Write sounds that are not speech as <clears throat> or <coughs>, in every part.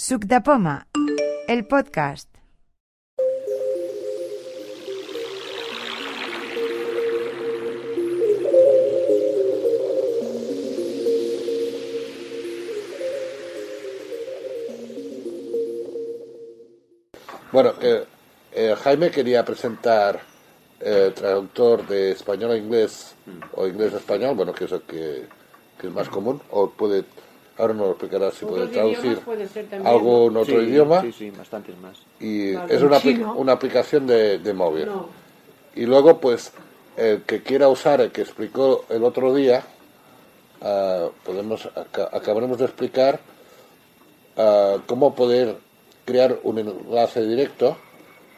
Suc de Poma, el podcast. Bueno, eh, eh, Jaime quería presentar eh, traductor de español a inglés o inglés a español, bueno, que es el que, que es más común, o puede, ahora nos lo explicará si puede traducir puede ser también, algo en ¿no? otro Sí, idioma Sí, sí, bastantes más. y Vale, es una, una aplicación de, de móvil. No. Y luego, pues, el que quiera usar el que explicó el otro día, ah, podemos aca- acabaremos de explicar ah, cómo poder crear un enlace directo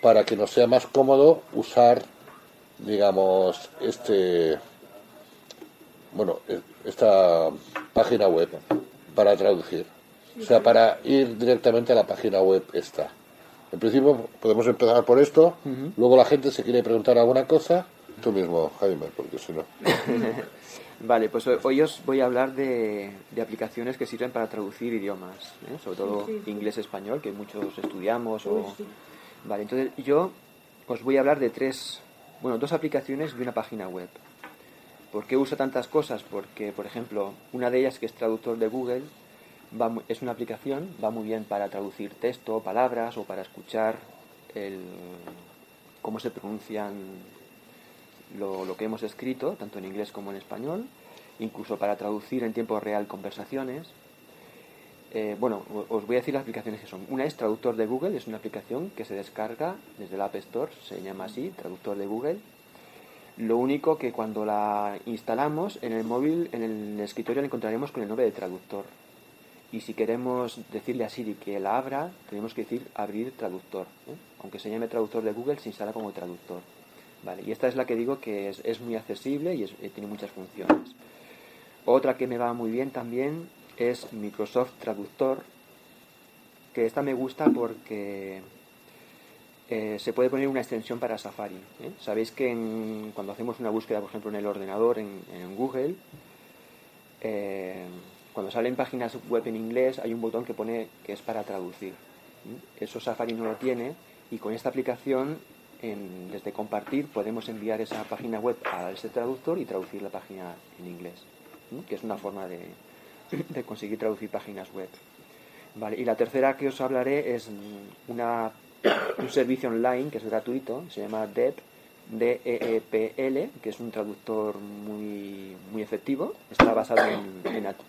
para que nos sea más cómodo usar, digamos, este, bueno, e- esta página web para traducir. O sea, para ir directamente a la página web esta. En principio podemos empezar por esto, luego la gente se quiere preguntar alguna cosa, tú mismo, Jaime, porque si no... <laughs> Vale, pues hoy- hoy os voy a hablar de, de aplicaciones que sirven para traducir idiomas, ¿eh? sobre todo sí, sí. inglés-español, que muchos estudiamos. O... sí. Vale, entonces yo os voy a hablar de tres, bueno, dos aplicaciones y una página web. ¿Por qué uso tantas cosas? Porque, por ejemplo, una de ellas que es traductor de Google es una aplicación, va muy bien para traducir texto, palabras o para escuchar cómo se pronuncian lo, que hemos escrito, tanto en inglés como en español, incluso para traducir en tiempo real conversaciones. Eh, bueno, os voy a decir las aplicaciones que son. Una es Traductor de Google, es una aplicación que se descarga desde la App Store, se llama así, Traductor de Google. Lo único que cuando la instalamos en el móvil, en el escritorio la encontraremos con el nombre de traductor. Y si queremos decirle a Siri que la abra, tenemos que decir abrir traductor. ¿eh? Aunque se llame traductor de Google, se instala como traductor. Vale, y esta es la que digo que es, muy accesible y tiene muchas funciones. Otra que me va muy bien también es Microsoft Traductor, que esta me gusta porque eh, se puede poner una extensión para Safari. ¿eh? Sabéis que cuando hacemos una búsqueda, por ejemplo, en el ordenador, en, Google, eh, cuando salen páginas web en inglés hay un botón que pone que es para traducir. Eso Safari no lo tiene y con esta aplicación, desde compartir, podemos enviar esa página web a ese traductor y traducir la página en inglés, que es una forma de, conseguir traducir páginas web. Y la tercera que os hablaré es una, un servicio online que es gratuito, se llama DEP, D-E-E-P-L, que es un traductor muy, muy efectivo. Está basado en,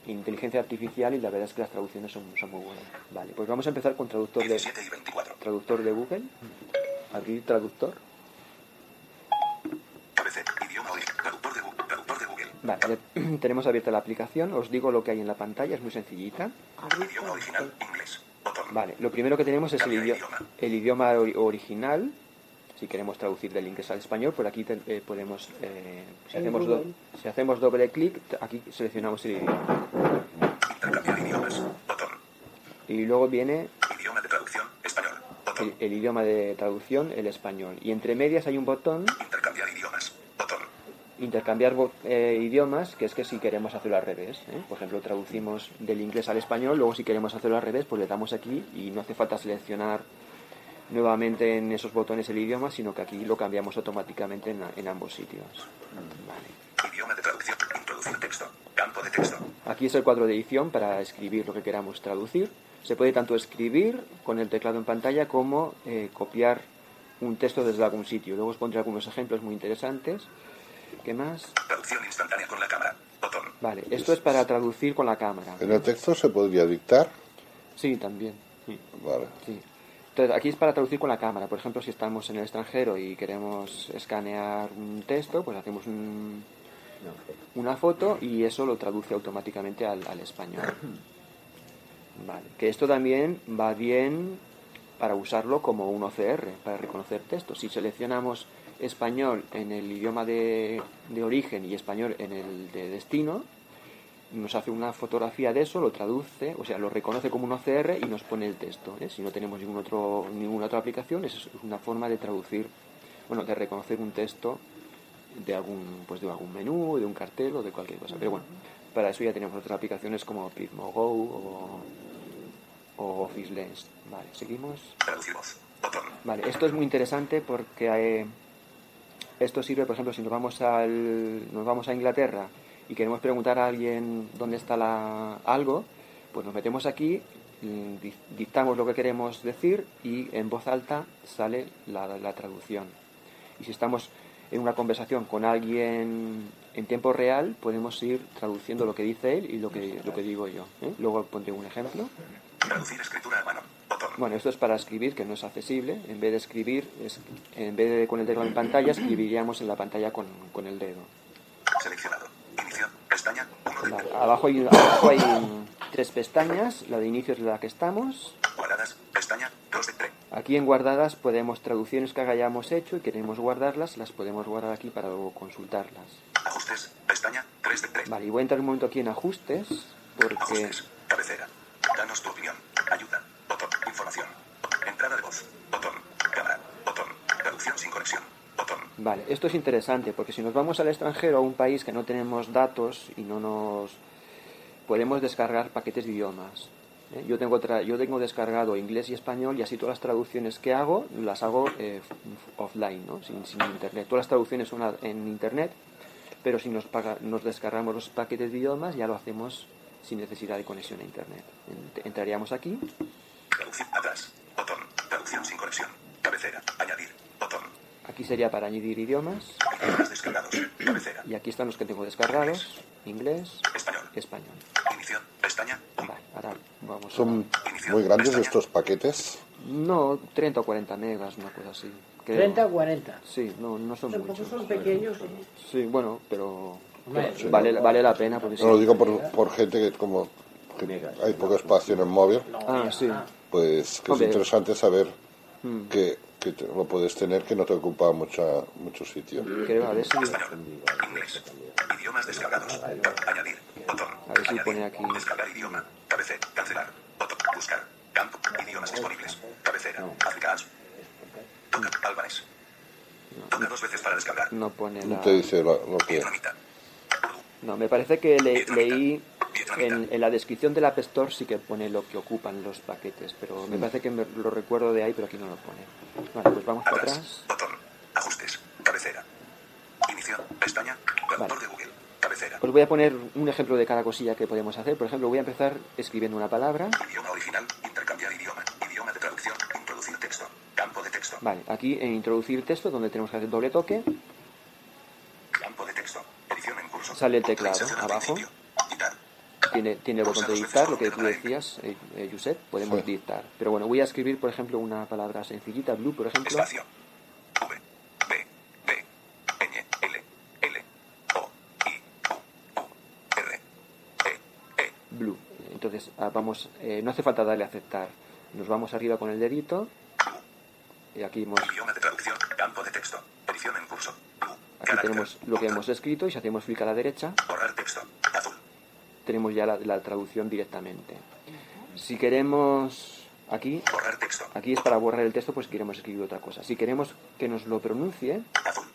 inteligencia artificial y la verdad es que las traducciones son, son muy buenas. Vale, pues vamos a empezar con traductor de, 17 y 24. traductor de Google. Abrir traductor. Cabecera. Idioma ori- Traductor de Google. Traductor de Google. Vale, ya <clears throat> tenemos abierta la aplicación. Os digo lo que hay en la pantalla, es muy sencillita. Idioma original. Inglés. Vale, lo primero que tenemos es el, idioma. el idioma ori- original. Si queremos traducir del inglés al español, por aquí te- eh, podemos, eh, si, hacemos do- Google. si hacemos doble clic, aquí seleccionamos el idioma. Intercambiar idiomas. Botón. Y luego viene Idioma de traducción. Español. Botón. el, el idioma de traducción, el español. Y entre medias hay un botón, Intercambiar. Intercambiar eh, idiomas, que es que si queremos hacerlo al revés. ¿eh? Por ejemplo, traducimos del inglés al español, luego si queremos hacerlo al revés, pues le damos aquí y no hace falta seleccionar nuevamente en esos botones el idioma, sino que aquí lo cambiamos automáticamente en, en ambos sitios. Vale. Idioma de traducción. Introducir texto. Campo de texto. Aquí es el cuadro de edición para escribir lo que queramos traducir. Se puede tanto escribir con el teclado en pantalla como eh, copiar un texto desde algún sitio. Luego os pondré algunos ejemplos muy interesantes. ¿Qué más? Traducción instantánea con la cámara. Botón. Vale, esto es para traducir con la cámara. En el texto se podría dictar, Sí, también. Sí, vale. sí. Entonces, aquí es para traducir con la cámara. Por ejemplo, si estamos en el extranjero y queremos escanear un texto, pues hacemos un- una foto y eso lo traduce automáticamente al, al español. <coughs> Vale. Que esto también va bien para usarlo como un OCR, para reconocer textos. Si seleccionamos español en el idioma de, de origen y español en el de destino, nos hace una fotografía de eso, lo traduce, o sea, lo reconoce como un OCR y nos pone el texto. ¿eh? Si no tenemos ningún otro, ninguna otra aplicación, es una forma de traducir, bueno, de reconocer un texto de algún, pues de algún menú, de un cartel o de cualquier cosa. Pero bueno, para eso ya tenemos otras aplicaciones como Pitmo Go o, o Office Lens. Vale, seguimos. Botón. Vale, esto es muy interesante porque eh, esto sirve, por ejemplo, si nos vamos, al, nos vamos a Inglaterra y queremos preguntar a alguien dónde está la, algo, pues nos metemos aquí, mm, di- dictamos lo que queremos decir y en voz alta sale la, la traducción. Y si estamos en una conversación con alguien en tiempo real, podemos ir traduciendo lo que dice él y lo que, lo que digo yo. ¿eh? Luego pondré un ejemplo. Traducir escritura a mano. Bueno, esto es para escribir, que no es accesible. En vez de escribir, es- en vez de con el dedo en pantalla, escribiríamos en la pantalla con, con el dedo. Seleccionado. Inicio. Pestaña. 1 de Abajo hay, abajo hay tres pestañas. La de inicio es la que estamos. Guardadas. Pestaña. 2 de 3. Aquí en guardadas podemos traducciones que hayamos hecho y queremos guardarlas, las podemos guardar aquí para luego consultarlas. Ajustes. Pestaña. 3 de 3. Vale, y voy a entrar un momento aquí en ajustes, porque Ajustes. Cabecera. Danos tu opinión. Ayuda. Información. Entrada de voz. Botón. Cámara. Botón. Traducción sin conexión. Botón. Vale, esto es interesante porque si nos vamos al extranjero, a un país que no tenemos datos y no nos podemos descargar paquetes de idiomas. ¿eh? Yo tengo tra- yo tengo descargado inglés y español y así todas las traducciones que hago las hago eh, offline, ¿no? sin, sin internet. Todas las traducciones son en internet, pero si nos, paga- nos descargamos los paquetes de idiomas ya lo hacemos sin necesidad de conexión a internet. Ent- Entraríamos aquí Traducción. Atrás. Botón. Traducción sin conexión. Cabecera. Añadir. Botón. Aquí sería para añadir idiomas Idiomas descargados. Cabecera. y aquí están los que tengo descargados, inglés, Español. español. Inicio. Pestaña. Vale, ahora vamos a... Son muy grandes estos paquetes. No, 30 o 40 megas, una cosa así. creo. 30 o 40. Sí, no, no son Tampoco muchos. son pequeños. ¿eh? Sí, bueno, pero pero vale, vale la pena porque sí. No lo digo por, por gente que como que hay poco espacio en el móvil, Ah, sí. Pues que Hombre. es interesante saber Mm. que, que te- lo puedes tener que no te ocupa mucha, mucho sitio. Creo, a ver si... Español. Inglés. Idiomas descargados. Añadir. Botón. A ver si Añadir. pone aquí. Descargar idioma. Cabecera. Cancelar. Botón. Buscar. Campo. Idiomas disponibles. Cabecera. Afrikaans. Toca. Albanés. Toca dos veces para descargar. No pone la... Te dice lo, lo que... Vietnamita. No, me parece que le- leí en, en la descripción del App Store sí que pone lo que ocupan los paquetes, pero me parece que me- lo recuerdo de ahí, pero aquí no lo pone. Vale, pues vamos para Atrás. Botón. Ajustes. Cabecera. Inicio. Pestaña. Traductor de Google. Cabecera. Os voy a poner un ejemplo de cada cosilla que podemos hacer. Por ejemplo, voy a empezar escribiendo una palabra. Idioma original. Intercambiar idioma. Idioma de traducción. Introducir texto. Campo de texto. Vale, aquí en introducir texto, donde tenemos que hacer doble toque, Campo de texto. Sale el teclado, abajo. tiene, tiene el botón de dictar, lo que tú decías, eh, eh, Josep, podemos Sí. dictar. Pero bueno, voy a escribir, por ejemplo, una palabra sencillita, blue, por ejemplo. Espacio. V. B. B. Ñ. L. L. O. I. U. U. R. E. E. Blue. Entonces, ah, vamos, eh, no hace falta darle a aceptar. Nos vamos arriba con el dedito. Y aquí hemos, Idioma de traducción. Campo de texto. Edición en curso. Aquí tenemos lo que hemos escrito y si hacemos clic a la derecha, tenemos ya la, la traducción directamente. Si queremos aquí, aquí es para borrar el texto, pues queremos escribir otra cosa. Si queremos que nos lo pronuncie, Azul.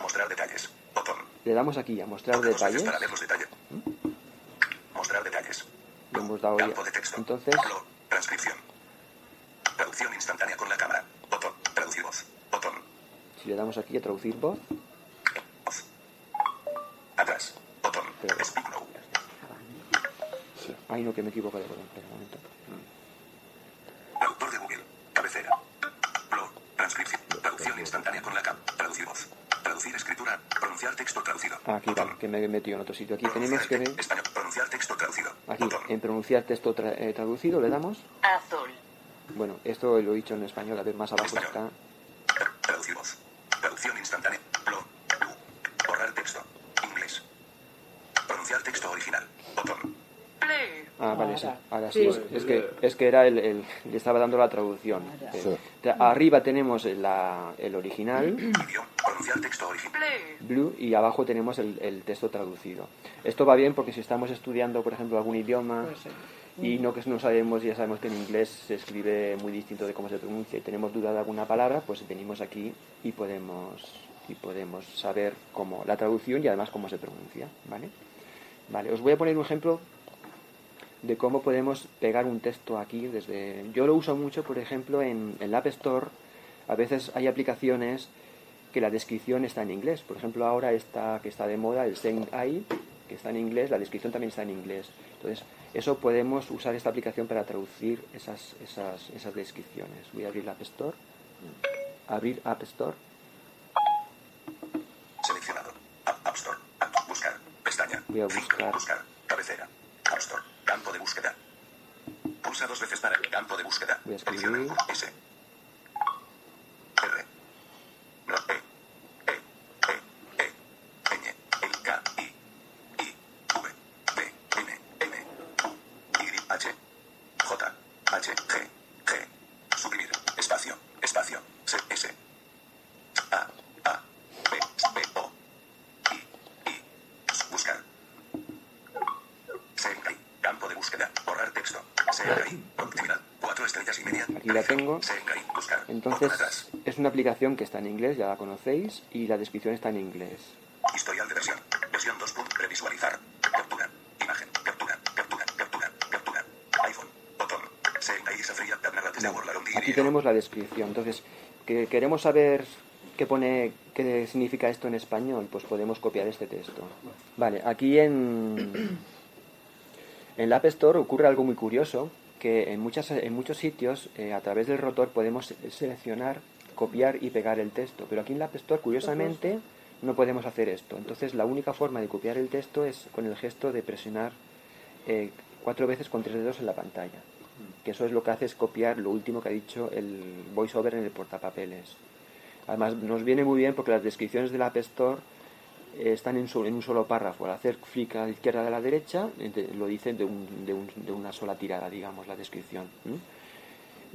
Mostrar detalles. Botón. le damos aquí a mostrar detalles. Para ver los detalles. Mostrar detalles. Le hemos dado ya. Campo de texto. Entonces. Transcripción. Traducción instantánea con la cámara. Botón. Traducir voz. Botón. si le damos aquí a traducir Voz. Atrás. Botón. Pero- Speak now. Ay no que me equivoco de botón, espera un momento. Traductor de Google. Cabecera. Blog. Transcripción. Traducción instantánea con la cam. Traducir voz. Traducir escritura. Pronunciar texto traducido. Ah, Aquí vale, que me he metido en otro sitio. Aquí tenemos que ver, Español. Pronunciar texto traducido. aquí Botón. en pronunciar texto tra- eh, traducido le damos. azul, Bueno, esto lo he dicho en español, a ver, más abajo está. Español. Tra- Traducir voz. Traducción instantánea. Blog. Blue. Borrar texto. Inglés. Pronunciar texto original. Botón. blue, Ah, vale, sí. Sí. es, que, es que era el, el- le estaba dando la traducción. Sí. Arriba tenemos la- el original, blue, y abajo tenemos el, el texto traducido. Esto va bien porque si estamos estudiando, por ejemplo, algún idioma Pues, y no que no sabemos, ya sabemos que en inglés se escribe muy distinto de cómo se pronuncia y tenemos duda de alguna palabra, pues venimos aquí y podemos y podemos saber cómo la traducción y además cómo se pronuncia, ¿vale? Vale, os voy a poner un ejemplo de cómo podemos pegar un texto aquí desde... Yo lo uso mucho, por ejemplo, en, la App Store. A veces hay aplicaciones que la descripción está en inglés. Por ejemplo, ahora está que está de moda el Send AI, que está en inglés, la descripción también está en inglés. Entonces, eso podemos usar esta aplicación para traducir esas, esas, esas descripciones. Voy a abrir la App Store. Abrir App Store. Seleccionado. App, App Store. App, buscar. Pestaña. Voy a buscar. Buscar. Cabecera. App Store. Campo de búsqueda. Pulsa dos veces para el campo de búsqueda. Voy a escribir. S. R. No, E. E. E. E. Ñ. L. K. I. I. V. B. N. N. Y. H. J. H. G. G. Suprimir. Espacio. Espacio. C. S. A. A. B. B. O. I. I. Buscar. Senkai. Campo de búsqueda. Borrar texto. Senkai. Productividad. Cuatro estrellas y media. Aquí la tengo. Senkai. Buscar. Entonces, atrás. es una aplicación que está en inglés, ya la conocéis, y la descripción está en inglés. Historial de versión. Versión 2. Previsualizar. Captura. Imagen. Captura. Captura. Captura. Captura. iPhone. Botón. Borlaron Aquí tenemos la descripción. Entonces, que queremos saber qué pone, qué significa esto en español, pues podemos copiar este texto. Vale, aquí en, en la App Store ocurre algo muy curioso, que en, muchas, en muchos sitios, eh, a través del rotor, podemos se- seleccionar, copiar y pegar el texto. Pero aquí en la App Store, curiosamente, no podemos hacer esto. Entonces, la única forma de copiar el texto es con el gesto de presionar eh, cuatro veces con tres dedos en la pantalla. Que eso es lo que hace es copiar lo último que ha dicho el voiceover en el portapapeles. Además, nos viene muy bien porque las descripciones de la App Store están en, un solo párrafo. Al hacer clic a la izquierda de la derecha, lo dicen de, un- de un- de una sola tirada, digamos, la descripción. ¿m?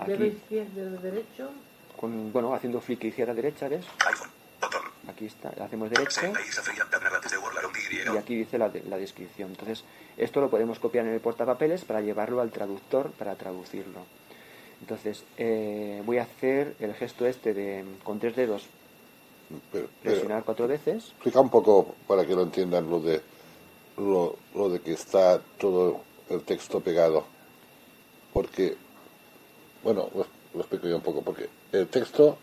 Dedo Aquí, izquierdo, dedo derecho. con, bueno, haciendo flick izquierda derecha, ¿ves? iPhone. Botón. Aquí está, hacemos derecha y aquí dice la, de- la descripción. Entonces, esto lo podemos copiar en el portapapeles para llevarlo al traductor para traducirlo. Entonces, eh, voy a hacer el gesto este de con tres dedos Pero, pero presionar cuatro veces. explica un poco para que lo entiendan lo de lo, lo de que está todo el texto pegado. Porque, bueno, lo, lo explico yo un poco. Porque el texto,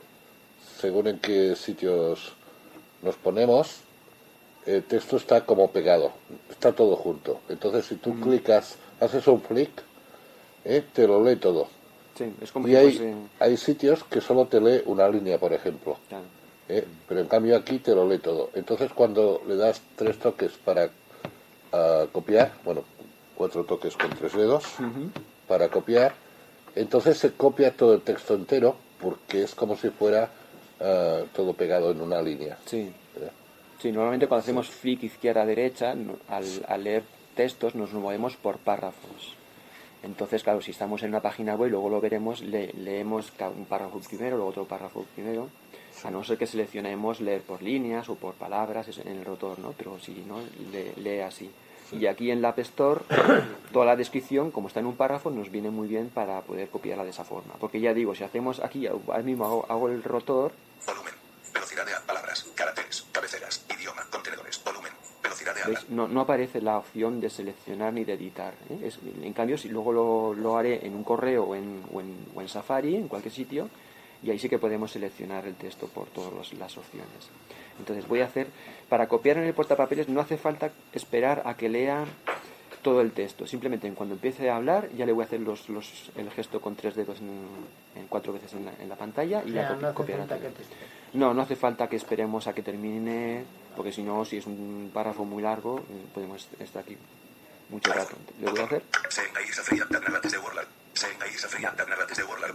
según en qué sitios nos ponemos, el texto está como pegado, está todo junto. Entonces, si tú clicas, haces un flick, ¿eh? te lo lee todo. Sí, es como Y hay, fuese- hay sitios que solo te lee una línea, por ejemplo. claro. ¿Eh? Pero en cambio aquí te lo lee todo. Entonces cuando le das tres toques para ah, copiar, bueno, cuatro toques con tres dedos para copiar, entonces se copia todo el texto entero porque es como si fuera ah, todo pegado en una línea. Sí. Sí, normalmente cuando hacemos flick izquierda-derecha, al, al leer textos nos movemos por párrafos. Entonces, claro, si estamos en una página web, luego lo veremos, le- leemos un párrafo primero, luego otro párrafo primero, a no ser que seleccionemos leer por líneas o por palabras en el rotor, ¿no? Pero si no, le- lee así. Y aquí en la App Store, <coughs> toda la descripción, como está en un párrafo, nos viene muy bien para poder copiarla de esa forma. Porque ya digo, si hacemos aquí, ahora mismo hago, hago el rotor, Volumen. Velocidad de palabras. Caracteres. Cabeceras. Idioma. Contenedores. Volumen. Velocidad de. No, no aparece la opción de seleccionar ni de editar. ¿eh? Es- en cambio, si luego lo, lo haré en un correo o en, o, en, o en Safari, en cualquier sitio, y ahí sí que podemos seleccionar el texto por todas las opciones. Entonces voy a hacer, para copiar en el portapapeles no hace falta esperar a que lea todo el texto. Simplemente en cuando empiece a hablar ya le voy a hacer los, los, el gesto con tres dedos en, en cuatro veces en la, en la pantalla y O ya sea, no copiará. No, no hace falta que esperemos a que termine, porque si no, si es un párrafo muy largo, eh, podemos estar aquí mucho rato. Le voy a hacer,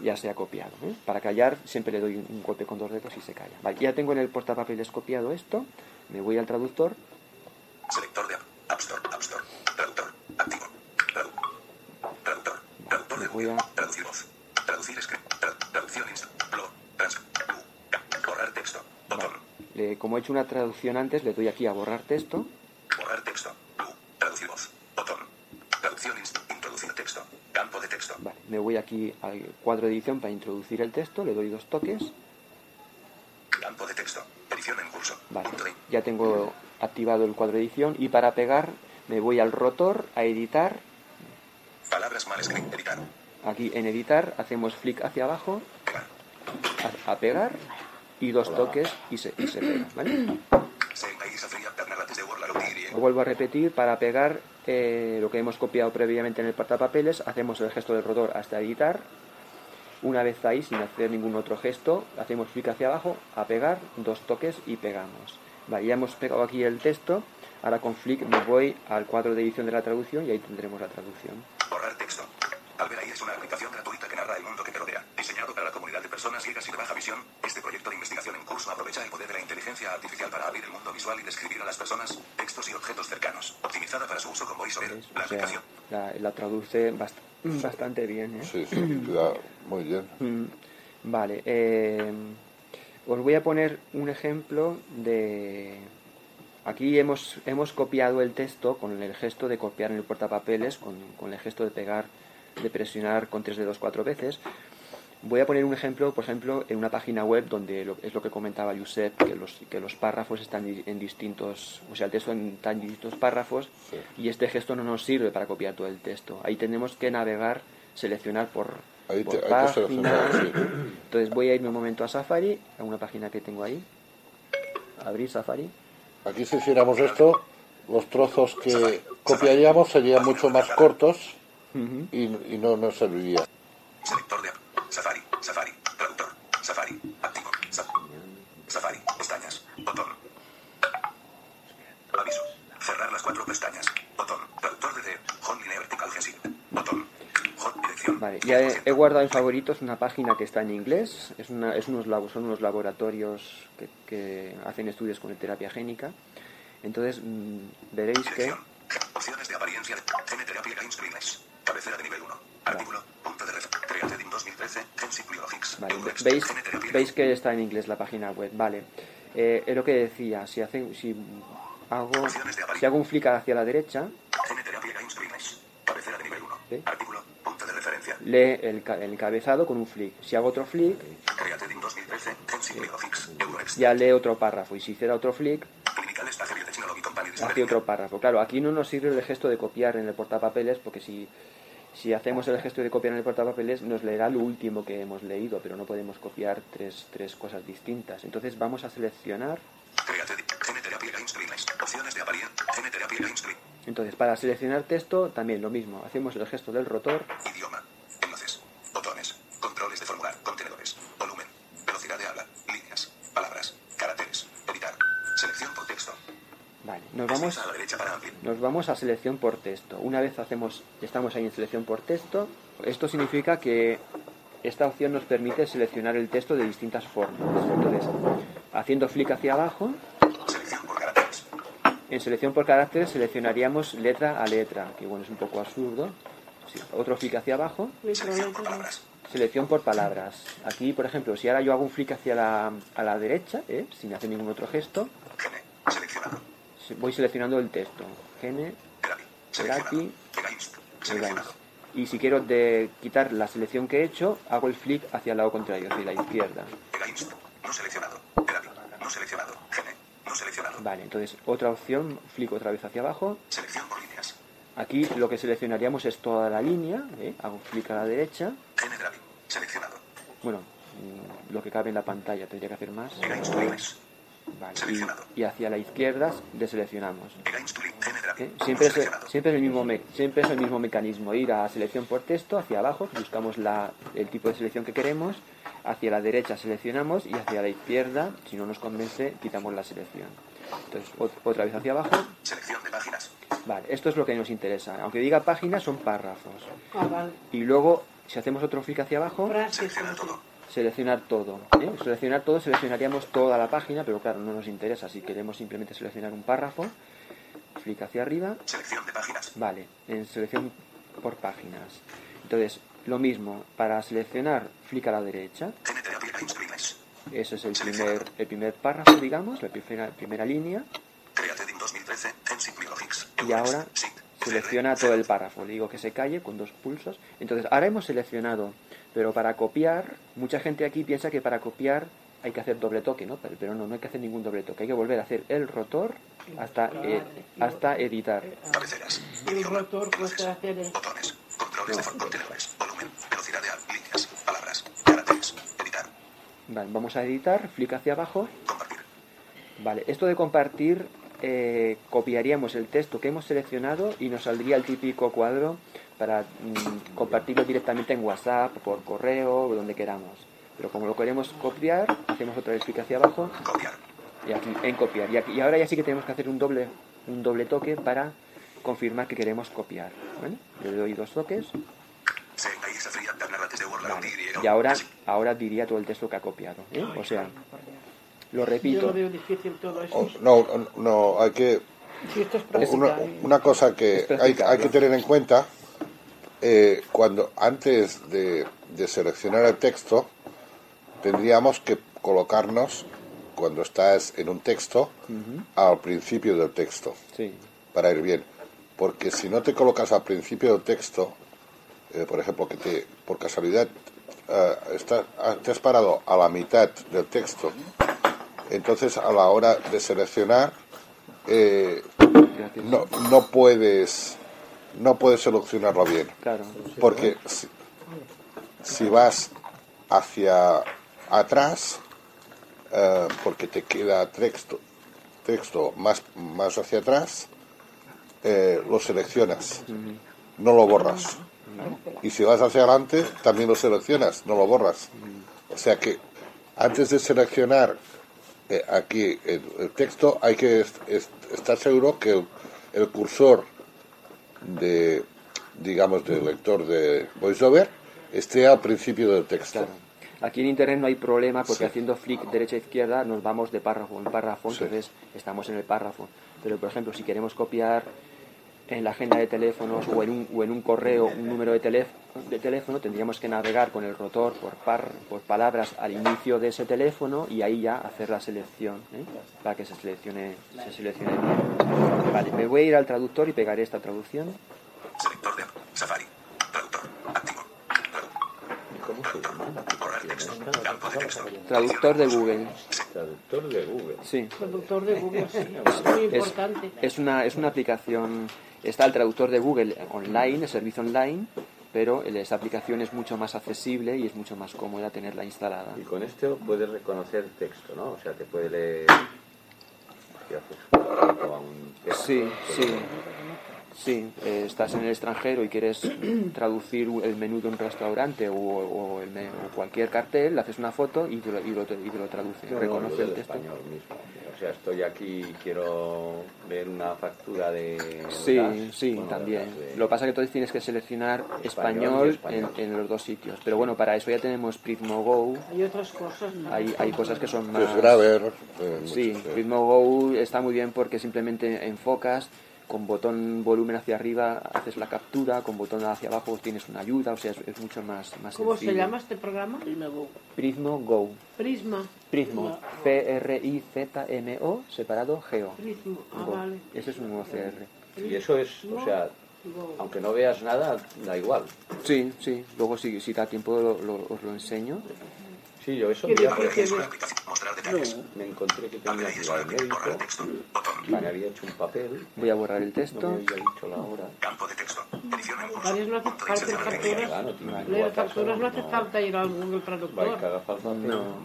Ya se ha copiado. ¿eh? Para callar siempre le doy un, golpe con dos dedos y se calla. Vale, ya tengo en el portapapeles copiado esto, me voy al traductor, Selector de App. Store. App Store. Traductor. Activo. Tradu. Traductor. Traductor de voy a- Traducir voz. Traducir. Tra- traducción insta. Blo. Trans. U. Ca- Borrar texto. Botón. le- como he hecho una traducción antes, le doy aquí a borrar texto, Borrar texto. U. Traducir voz. Botón. Traducción insta. Introducir texto. Campo de texto. vale, me voy aquí al cuadro de edición para introducir el texto, le doy dos toques, Campo de texto. Edición en curso. Vale, ya tengo activado el cuadro de edición y para pegar me voy al rotor a editar Normal script. Editar. Aquí en editar hacemos flick hacia abajo, a, a pegar y dos toques y se, y se pega. ¿vale? Lo vuelvo a repetir, para pegar eh, lo que hemos copiado previamente en el portapapeles, hacemos el gesto del rotor hasta editar. Una vez ahí, sin hacer ningún otro gesto, hacemos clic hacia abajo, a pegar, dos toques y pegamos. Vale, ya hemos pegado aquí el texto. Ahora con flick me voy al cuadro de edición de la traducción y ahí tendremos la traducción. Borrar texto. Alberaí es una aplicación gratuita que narra el mundo que te rodea. Diseñado para la comunidad de personas ciegas y de baja visión, este proyecto de investigación en curso aprovecha el poder de la inteligencia artificial para abrir el mundo visual y describir a las personas, textos y objetos cercanos. Optimizada para su uso con VoiceOver. La sea, aplicación. la, la traduce bast- <clears throat> bastante bien. ¿eh? Sí, sí, <clears throat> queda muy bien. Mm, Vale, eh, os voy a poner un ejemplo de... Aquí hemos, hemos copiado el texto con el gesto de copiar en el portapapeles, con, con el gesto de pegar, de presionar con tres dedos cuatro veces. Voy a poner un ejemplo, por ejemplo, en una página web donde lo- es lo que comentaba Josep, que los, que los párrafos están en distintos, o sea, el texto está en distintos párrafos Sí. y este gesto no nos sirve para copiar todo el texto. Ahí tenemos que navegar, seleccionar por, Ahí por te- sí. Entonces voy a irme un momento a Safari, a una página que tengo ahí. Abrir Safari. Aquí si hiciéramos esto, los trozos que copiaríamos serían mucho más cortos y no nos serviría. Selector de app. Safari. Safari. Traductor. Safari. Activo. Sa- Safari. Pestañas. Botón. Aviso. Cerrar las cuatro pestañas. Botón. Traductor de D. Home Line Vertical Gesing. Botón. Home He, guardado en favoritos una página que está en inglés. Es una, es unos, labo- son unos laboratorios que, que hacen estudios con terapia génica. Entonces mm, veréis que. Opciones de apariencia. Gene Terapia Games Screenless. Cabecera de nivel 1. Artículo. Punto de. Created in 2013. Gensip Biologics. Vale, Eurex. veis, que está en inglés la página web. Vale, Eh, es lo que decía. Si, hace, si, hago, si hago un flick hacia la derecha, Gene Terapia Games Screenless. Cabecera de nivel 1. ¿Sí? Artículo. Lee el, el encabezado con un flick. Si hago otro flick, Created in 2013. Gensip Biologics. Eurex. ya lee otro párrafo. Y si hiciera otro flick, hace otro párrafo. Claro, aquí no nos sirve el gesto de copiar en el portapapeles porque si, si hacemos el gesto de copiar en el portapapeles nos leerá lo último que hemos leído, pero no podemos copiar tres, tres cosas distintas. Entonces vamos a seleccionar. Entonces para seleccionar texto también lo mismo. Hacemos el gesto del rotor. Idioma. Enlaces. Botones. Controles de formular. Contenedores. Volumen. Velocidad de habla. Líneas. Palabras. Caracteres. Editar. Selección por texto. Vale, nos vamos, a la derecha para nos vamos a selección por texto. Una vez hacemos, estamos ahí en selección por texto, esto significa que esta opción nos permite seleccionar el texto de distintas formas. Entonces, haciendo flick hacia abajo, Selección por caracteres. En selección por caracteres seleccionaríamos letra a letra, que bueno, es un poco absurdo. Sí, otro flick hacia abajo, Selección por palabras. selección por palabras. Aquí, por ejemplo, si ahora yo hago un flick hacia la, a la derecha, ¿eh? sin hacer ningún otro gesto, Gene. Seleccionado. Voy seleccionando el texto. Gene. Seleccionado. y si quiero de quitar la selección que he hecho, hago el flick hacia el lado contrario, hacia la izquierda. No seleccionado. Therapy. No seleccionado. Gene. No seleccionado. Vale, entonces otra opción, flick otra vez hacia abajo. Selección por líneas. Aquí lo que seleccionaríamos es toda la línea, ¿eh? hago flick a la derecha. Gene. Seleccionado. Bueno, mm, lo que cabe en la pantalla, tendría que hacer más. Vale, Seleccionado. y, y hacia la izquierda deseleccionamos. ¿eh? Siempre, es, siempre, es el mismo me- siempre es el mismo mecanismo, ir a selección por texto, hacia abajo, buscamos la, el tipo de selección que queremos, hacia la derecha seleccionamos y hacia la izquierda, si no nos convence, quitamos la selección. Entonces, ot- otra vez hacia abajo. Selección de páginas. Vale, esto es lo que nos interesa. Aunque diga páginas, son párrafos. Ah, vale. Y luego, si hacemos otro clic hacia abajo, Frases. Selecciona todo. Seleccionar todo. ¿eh? Seleccionar todo, seleccionaríamos toda la página, pero claro, no nos interesa. Si queremos simplemente seleccionar un párrafo, clic hacia arriba, Selección de páginas. vale, en selección por páginas. Entonces, lo mismo, para seleccionar, clic a la derecha, ese es el primer, el primer párrafo, digamos, la primera, primera línea, Created in 2013. Gensip Biologics. y ahora selecciona todo el párrafo. Le digo que se calle con dos pulsos. Entonces, ahora hemos seleccionado, pero para copiar, mucha gente aquí piensa que para copiar hay que hacer doble toque, ¿no? Pero, no, no hay que hacer ningún doble toque. Hay que volver a hacer el rotor hasta, eh, hasta editar. Cabeceras. El rotor puede hacer el- Botones. Controles de contenedores. Volumen. Velocidad de al- líneas. Palabras. Caracteres. Editar. Vale, vamos a editar, flick hacia abajo. Compartir. Vale, esto de compartir, eh, copiaríamos el texto que hemos seleccionado y nos saldría el típico cuadro para mm, compartirlo directamente en WhatsApp, por correo o donde queramos. Pero como lo queremos copiar, hacemos otra vez clic hacia abajo Copiar. y aquí en copiar. Y, aquí- y ahora ya sí que tenemos que hacer un doble, un doble toque para confirmar que queremos copiar. ¿vale? Le doy dos toques y vale. Ahora, ahora diría todo el texto que ha copiado. ¿eh? O sea, lo Yo repito. lo veo difícil todo eso. Oh, no, no, hay que Si esto es práctica. una, una cosa que Es hay, hay que tener en cuenta eh, cuando antes de, de seleccionar el texto tendríamos que colocarnos cuando estás en un texto al principio del texto Sí. para ir bien. Porque si no te colocas al principio del texto eh, por ejemplo que te por casualidad está- ah, te has parado a la mitad del texto entonces a la hora de seleccionar eh, no, no puedes no puedes seleccionarlo bien. Claro. porque si, si vas hacia atrás eh, porque te queda texto texto más más hacia atrás eh, lo seleccionas no lo borras. Y si vas hacia adelante también lo seleccionas no lo borras. O sea que antes de seleccionar eh, aquí el, el texto hay que est- est- estar seguro que el, el cursor de digamos del lector de voiceover esté al principio del texto Claro. Aquí en internet no hay problema porque Sí. haciendo flick derecha a izquierda nos vamos de párrafo en párrafo, Sí. entonces estamos en el párrafo. Pero por ejemplo, si queremos copiar en la agenda de teléfonos o en un, o en un correo un número de, teléf- de teléfono, tendríamos que navegar con el rotor por, par, por palabras al inicio de ese teléfono y ahí ya hacer la selección, ¿eh? para que se seleccione, se seleccione bien. Vale, me voy a ir al traductor y pegaré esta traducción. Selector de Safari. Traductor. Activo. Traductor. Borrar texto. Campo de texto. Traductor de Google. Traductor de Google. Sí. Traductor de Google, sí. <laughs> Es muy importante. es una, es una aplicación, está el traductor de Google online, el servicio online, pero esa aplicación es mucho más accesible y es mucho más cómoda tenerla instalada. Y con esto puedes reconocer texto, ¿no? O sea, te puede leer. Si haces un Sí, sí. Sí, eh, estás en el extranjero y quieres <clears throat> traducir el menú de un restaurante o, o el o cualquier cartel, le haces una foto y te lo, y lo, y te lo traduce. No, no, reconoce yo el texto. español mismo. O sea, estoy aquí y quiero ver una factura de. Sí, gas, sí, bueno, también. de- Lo que pasa es que entonces tienes que seleccionar Español español, español. En, en los dos sitios. Pero bueno, para eso ya tenemos Prismo Go. Hay otras cosas. ¿no? Hay, hay cosas que son más... es Graver eh, Sí, eh. Ritmo Go está muy bien porque simplemente enfocas, con botón volumen hacia arriba haces la captura, con botón hacia abajo tienes una ayuda, o sea, es, es mucho más, más ¿Cómo se llama este programa? Prismo Go. Prisma. Prismo. P-R-I-Z-M-O, separado Geo. Prisma. Ah, Go. vale. Ese es un OCR. Y eso es, o sea, aunque no veas nada, da igual. Sí, sí. Luego si, si da tiempo lo- lo- os lo enseño. Sí, yo eso. Mostrar detalles. me encontré que tenía que ir al Borrar médico, me había hecho un papel, Voy a borrar el no texto. me había dicho la hora. Campo de texto. Edición en curso. Varias no hace falta facturas. Leer facturas no hace no. falta ir al Google Traductor. No.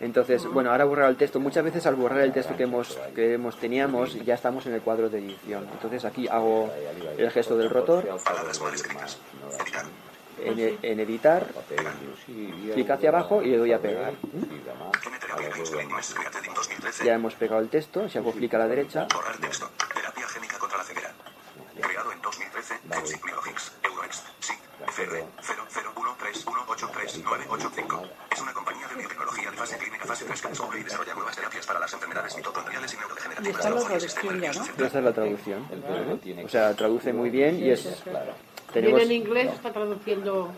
Entonces, bueno, ahora he borrado el texto. Muchas veces al borrar el texto que hemos, que hemos teníamos, ya estamos en el cuadro de edición. Entonces aquí hago el gesto del rotor, Palabras mal escritas. Editar. En, en editar, clic hacia abajo y le doy a pegar. Quimioterapia Insulinis Created 2013. Ya hemos pegado el texto, si hago clic a la derecha, Borrar texto. Terapia génica contra la ceguera. Creado en 2013. Gensic Biologics. Euroext. SIC. FR. 00131839985. Es una compañía de biotecnología de fase clínica fase 3 que descubre y desarrolla nuevas terapias para las enfermedades mitocondriales y Y neurodegenerativas. ya está la traducción. O sea, traduce muy bien y es... Viene Tenemos, en inglés, está traduciendo.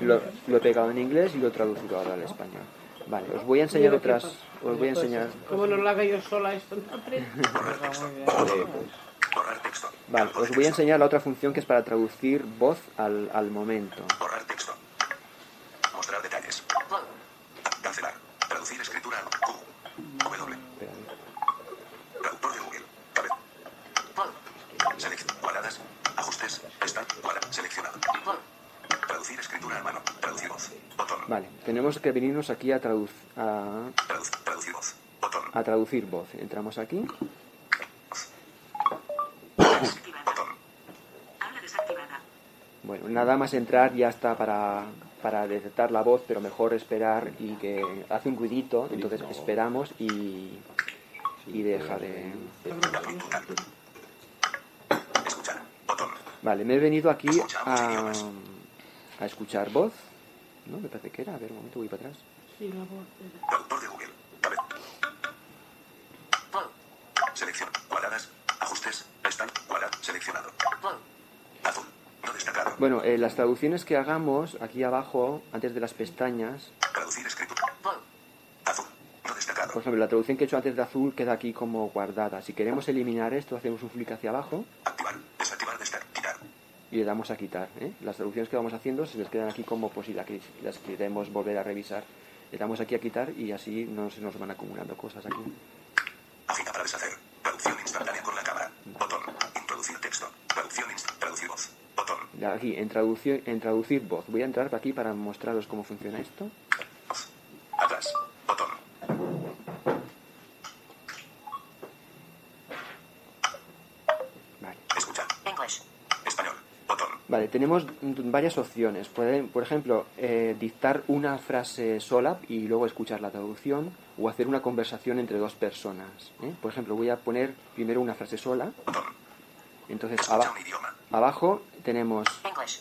lo, lo he pegado en inglés y lo he traducido ahora al español. Vale, os voy a enseñar otras... Os voy a enseñar... Como no lo haga yo sola esto. <laughs> Vale, os voy a enseñar la otra función que es para traducir voz al, al momento. Borrar texto. Mostrar detalles. Cancelar. Traducir escritura. Q. W. Traductor de Google. Cabe. Select. Cuadradas. Ajustes. Estar. Cuadra. Seleccionado. Traducir escritura a mano. Traducir voz. Botón. Vale, tenemos que venirnos aquí a, traduc- a, Traduc- traducir voz. Botón. a traducir voz. Entramos aquí. Bueno, nada más entrar ya está para, para detectar la voz, pero mejor esperar y que hace un ruidito, entonces esperamos y, y deja de... Apuntar. Escuchar. Botón. Vale, me he venido aquí a, a escuchar voz. ¿No? Me parece que era. A ver, un momento, voy para atrás. Sí, la voz. era. Traductor de Google. Cabe- Selección. Cuadradas. Ajustes. Están. Cuadrado. Seleccionado. Azul. No destacado. Bueno, eh, las traducciones que hagamos aquí abajo, antes de las pestañas, Traducir escritura. Azul. No destacado. por ejemplo, la traducción que he hecho antes de azul queda aquí como guardada. Si queremos eliminar esto, hacemos un flick hacia abajo Activar. Y le damos a quitar. ¿eh? Las traducciones que vamos haciendo se les quedan aquí como pues si las queremos volver a revisar. Le damos aquí a quitar y así no se nos van acumulando cosas aquí. Agita para deshacer. Traducción instantánea con la cámara. Botón. Introducir texto. Traducción. Traducir voz. Botón. Aquí, en, traducir, en traducir voz. Voy a entrar aquí para mostraros cómo funciona esto. Voz. Atrás. Botón. Vale. Escuchar. English. Español. Botón. Vale, tenemos varias opciones. Pueden, por ejemplo, eh, dictar una frase sola y luego escuchar la traducción o hacer una conversación entre dos personas. ¿eh? Por ejemplo, voy a poner primero una frase sola. Entonces, aba- abajo tenemos English.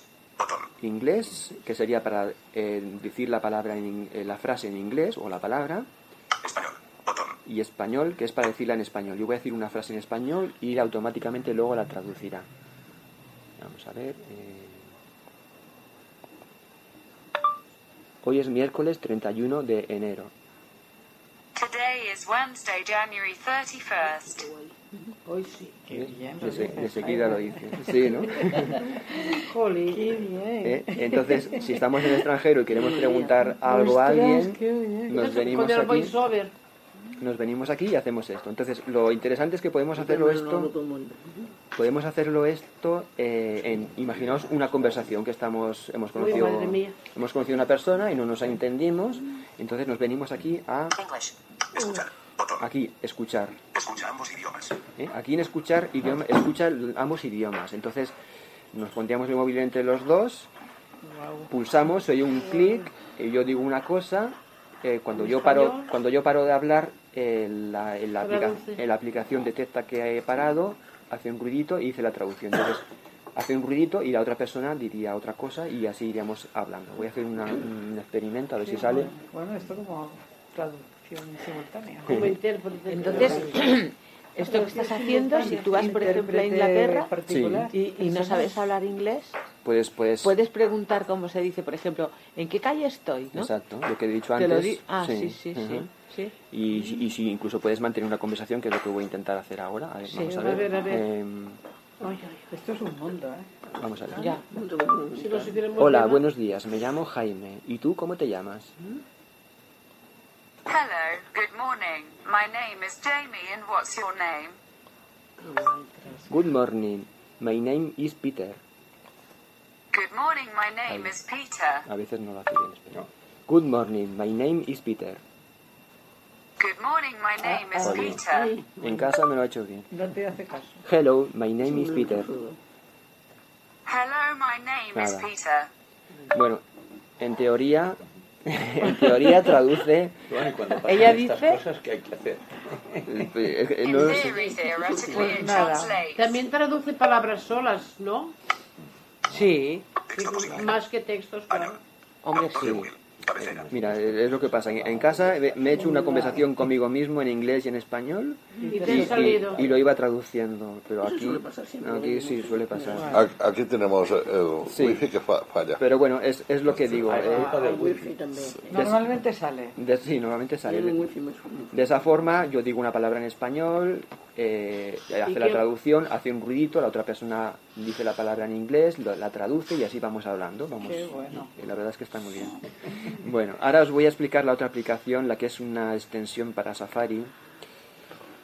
Inglés, que sería para eh, decir la palabra en in- eh, la frase en inglés o la palabra, Español. Y español, que es para decirla en español. Yo voy a decir una frase en español y automáticamente luego la traducirá. Vamos a ver. eh. Hoy es miércoles 31 de enero. Today is Wednesday, January 31st. Hoy sí. Qué bien. De, se- de seguida lo dice. Sí, ¿no? <laughs> Jolín. Qué bien. ¿Eh? Entonces, si estamos en el extranjero y queremos preguntar algo a alguien, qué bien. nos venimos aquí. Nos venimos aquí y hacemos esto. Entonces, lo interesante es que podemos hacerlo esto, podemos hacerlo esto, eh, en, imaginaos una conversación que estamos, hemos conocido, madre mía. hemos conocido a una persona y no nos entendimos, entonces nos venimos aquí a, aquí, escuchar. Escucha ambos idiomas. ¿eh? Aquí en escuchar, idioma, escucha ambos idiomas. Entonces, nos pondríamos el móvil entre los dos, pulsamos, se oye un clic, y yo digo una cosa, eh, cuando yo paro, cuando yo paro de hablar, eh, la, en la, aplica- la aplicación detecta que he parado, hace un ruidito y dice la traducción. Entonces, hace un ruidito y la otra persona diría otra cosa y así iríamos hablando. Voy a hacer una- un experimento a ver si sale. Bueno, esto como traducción simultánea. Como intérprete. Entonces, <coughs> esto que estás haciendo, si tú vas, por ejemplo, a Inglaterra y, y no sabes hablar inglés, Puedes, puedes, puedes preguntar cómo se dice, por ejemplo, ¿en qué calle estoy? ¿no? exacto, lo que he dicho Te antes. lo di- Ah, sí, sí, sí. Sí. Y, si- y si incluso puedes mantener una conversación, que es lo que voy a intentar hacer ahora. A ver, Sí, vamos a a ver. ver, a ver. Em, Ay, ay, esto es un mundo, ¿eh? vamos a ver. Ya. Hola, buenos días. Me llamo Jaime. ¿Y tú cómo te llamas? Hello, good morning. My name is Jamie, and what's your name? Good morning. My name is Peter. Good morning, my name Ahí. is Peter. A veces no lo hace bien, espera. Good morning. My name is Peter. Good morning, my name is Oye. Peter. En casa me lo ha hecho bien. No te hace caso. Hello, my name is Peter. Hello, my name is. Peter. Bueno, en teoría, <laughs> en teoría traduce. Bueno, cuando Ella dice- no theory, Pues nada. También traduce palabras solas, ¿no? Sí. Más que textos, claro. Hombre, sí. Mira, eh, es lo que pasa. En casa eh, me he hecho una conversación conmigo mismo en inglés y en español Y salido. y lo iba traduciendo, pero aquí, aquí sí suele pasar. Aquí- tenemos el Sí. wifi que fa- falla. Pero bueno, es, es lo que digo. eh, Normalmente sale. de- sí, normalmente sale. De, de esa forma, yo digo una palabra en español, eh, hace la traducción, hace un ruidito, la otra persona dice la palabra en inglés, lo- la traduce y así vamos hablando. Vamos, Qué bueno. Eh, La verdad es que está muy bien. Bueno, ahora os voy a explicar la otra aplicación, la que es una extensión para Safari.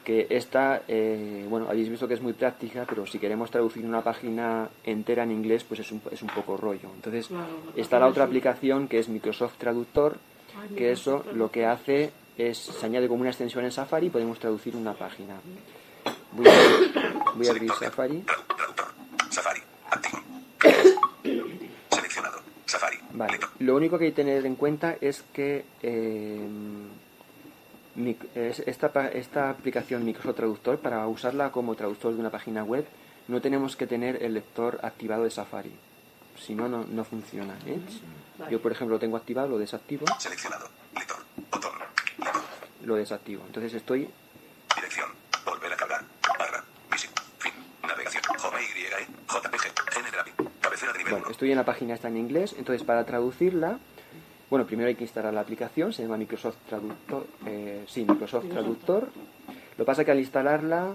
que esta, eh, bueno, habéis visto que es muy práctica, pero si queremos traducir una página entera en inglés, pues es un, es un poco rollo. Entonces, Claro, está la otra sí. aplicación que es Microsoft Traductor, Ay, que eso lo que hace es, se añade como una extensión en Safari y podemos traducir una página. Voy a, voy a abrir Safari. Traductor. Safari. Activo. Seleccionado. Safari. Vale. Lo único que hay que tener en cuenta es que eh, esta, pa- esta aplicación Microsoft Traductor, para usarla como traductor de una página web, no tenemos que tener el lector activado de Safari. Si no, no, no funciona. ¿eh? Yo, por ejemplo, lo tengo activado, lo desactivo, Seleccionado. Lector. Botón. Lector. lo desactivo. Entonces estoy Dirección. Volver a cargar. Barra. Visit. Fin. Navegación. Home Y. E, JPG. General. Cabecera de nivel Bueno, 1. estoy en la página está en inglés, entonces para traducirla, bueno, primero hay que instalar la aplicación, se llama Microsoft Traductor, eh, sí, Microsoft Traductor. Lo que pasa que al instalarla,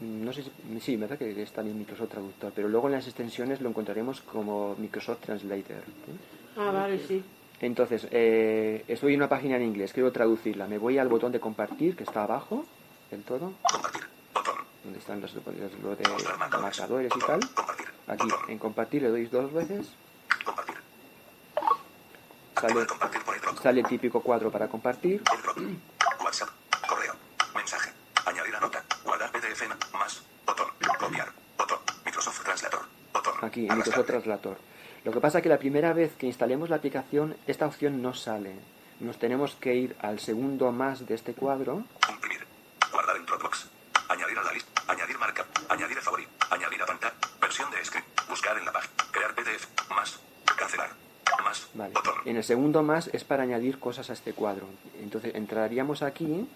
mm, no sé si, sí, verdad que está en Microsoft Traductor, pero luego en las extensiones lo encontraremos como Microsoft Translator. ¿eh? Ah, vale, sí. Entonces, eh, estoy en una página en inglés, quiero traducirla, me voy al botón de compartir, que está abajo del todo, Compartir. Donde están los, los- lo de marcadores y tal. Compartir. Aquí en compartir le doy dos veces, Compartir. sale, Compartir por airdrop. sale el típico cuadro para compartir. Airdrop. WhatsApp. Correo. Mensaje. Añadir a nota. Guardar PDF en más. Botón. Copiar. Botón. Microsoft Translator. Botón. Aquí, en. Microsoft Translator. Lo que pasa es que la primera vez que instalemos la aplicación, esta opción no sale. Nos tenemos que ir al segundo más de este cuadro. Imprimir. Guardar en Dropbox. Añadir a la lista. Añadir marca. Añadir a favorito. Añadir a pantalla. Versión de script. Buscar en la página. Crear PDF. Más. Cancelar. Más. Vale. Botón. En el segundo más es para añadir cosas a este cuadro. Entonces entraríamos aquí.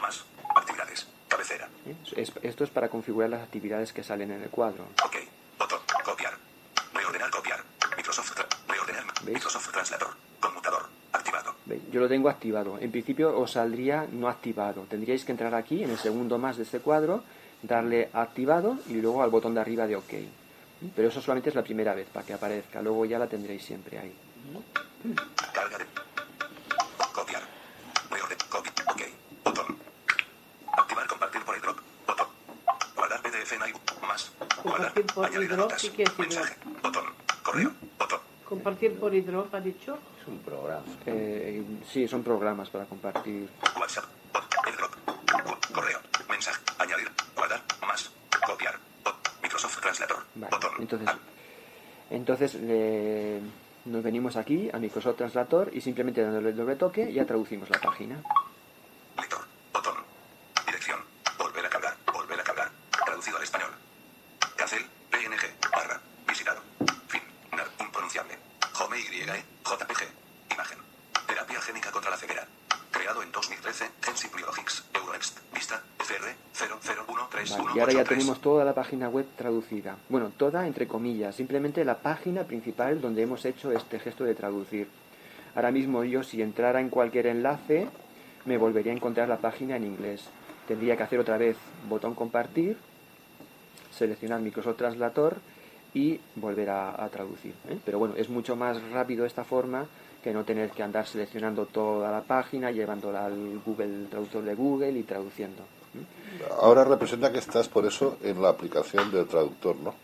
Más. Actividades. Cabecera. ¿eh? Es- esto es para configurar las actividades que salen en el cuadro. Ok. Botón. Copiar. Reordenar. Copiar. Microsoft. Reordenar. ¿Veis? Microsoft Translator. Conmutador. Activado. ¿Veis? Yo lo tengo activado. En principio os saldría no activado. Tendríais que entrar aquí en el segundo más de este cuadro, darle a activado y luego al botón de arriba de OK. Pero eso solamente es la primera vez para que aparezca. Luego ya la tendréis siempre ahí. Carga de. Copiar. Reorden. Copy. Ok. Botón. Activar compartir por airdrop. Botón. Guardar PDF en iBook. Más. Guardar. Compartir por Añadir a airdrop, notas. Mensaje. Botón. Correo. Botón. Compartir por hidrop, ha dicho. Es un programa. Eh, sí, son programas para compartir. WhatsApp. Bot. Airdrop. Co- Correo. Mensaje. Añadir. Guardar. Más. Copiar. Bot. Microsoft Translator. Vale, Botón. entonces, entonces eh, nos venimos aquí a Microsoft Translator y simplemente dándole el doble toque ya traducimos la página. Lector. Botón. Dirección. Volver a cargar. Volver a cargar. Traducido al español. Cancel. PNG. Barra. Visitado. Fin. Nar. Impronunciable. Home Y. E, JPG. Imagen. Terapia génica contra la ceguera. Creado en 2013. Gensip Biologics. Euronext. Vista. FR. 0013. Vale, y ahora ya tenemos toda la página web traducida. Bueno, toda entre comillas, simplemente la página principal donde hemos hecho este gesto de traducir. Ahora mismo yo si entrara en cualquier enlace me volvería a encontrar la página en inglés. Tendría que hacer otra vez botón compartir, seleccionar Microsoft Translator y volver a, a traducir. ¿eh? Pero bueno, es mucho más rápido esta forma que no tener que andar seleccionando toda la página, llevándola al Google Traductor de Google y traduciendo. Ahora representa que estás por eso en la aplicación del traductor, ¿no?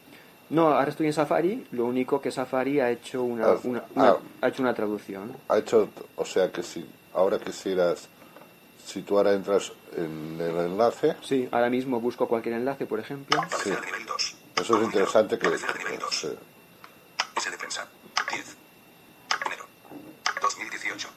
No, ahora estoy en Safari, lo único que Safari ha hecho una, Ah, una- una- ah. ha hecho una traducción. Ha hecho, o sea que si ahora quisieras, si tú ahora entras en el enlace, Sí, ahora mismo busco cualquier enlace, por ejemplo. sí, Cabecera de nivel 2. eso es interesante que, Cabecera de nivel 2. sí. S de prensa. 10. Enero. 2018.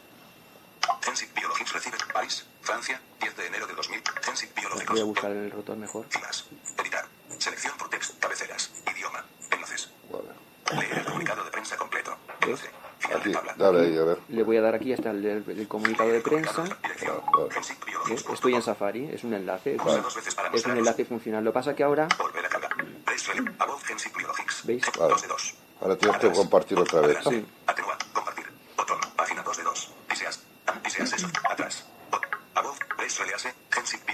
Gensip Biologics recibe París, Francia, 10 de enero de 2000. Gensip Biológicos. Voy a buscar el rotor mejor. Filas. Editar. Selección por texto. Cabeceras. Idioma. Enlaces. Vale. Leer el comunicado de prensa completo. Final Aquí, dale ahí, a ver. Le voy a dar aquí hasta el, el comunicado de prensa. Estoy en Safari, es un enlace. Es, es un enlace funcional. Lo que pasa que ahora. ¿Veis? Vale. 2 de 2. Ahora tienes que compartir otra vez. Sí.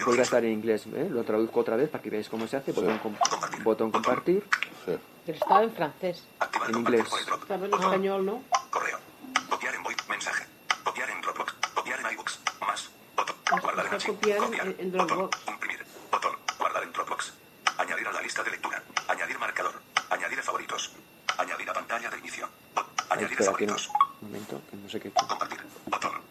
podría estar en inglés. ¿eh? Lo traduzco otra vez para que veáis cómo se hace. Botón, sí. com compartir. botón compartir. Sí. Pero estaba en francés. Activar en inglés. Estaba en español, ¿no? Correo. Copiar en voice. Mensaje. Copiar en Dropbox. Copiar en iBooks. Más. Botón. Guardar en archivo. Copiar en Dropbox. Imprimir. Botón. Guardar en Dropbox. Añadir a la lista de lectura. Añadir marcador. Añadir a favoritos. Añadir a pantalla de inicio. Añadir a favoritos. Un momento, que no sé qué. Compartir. Botón.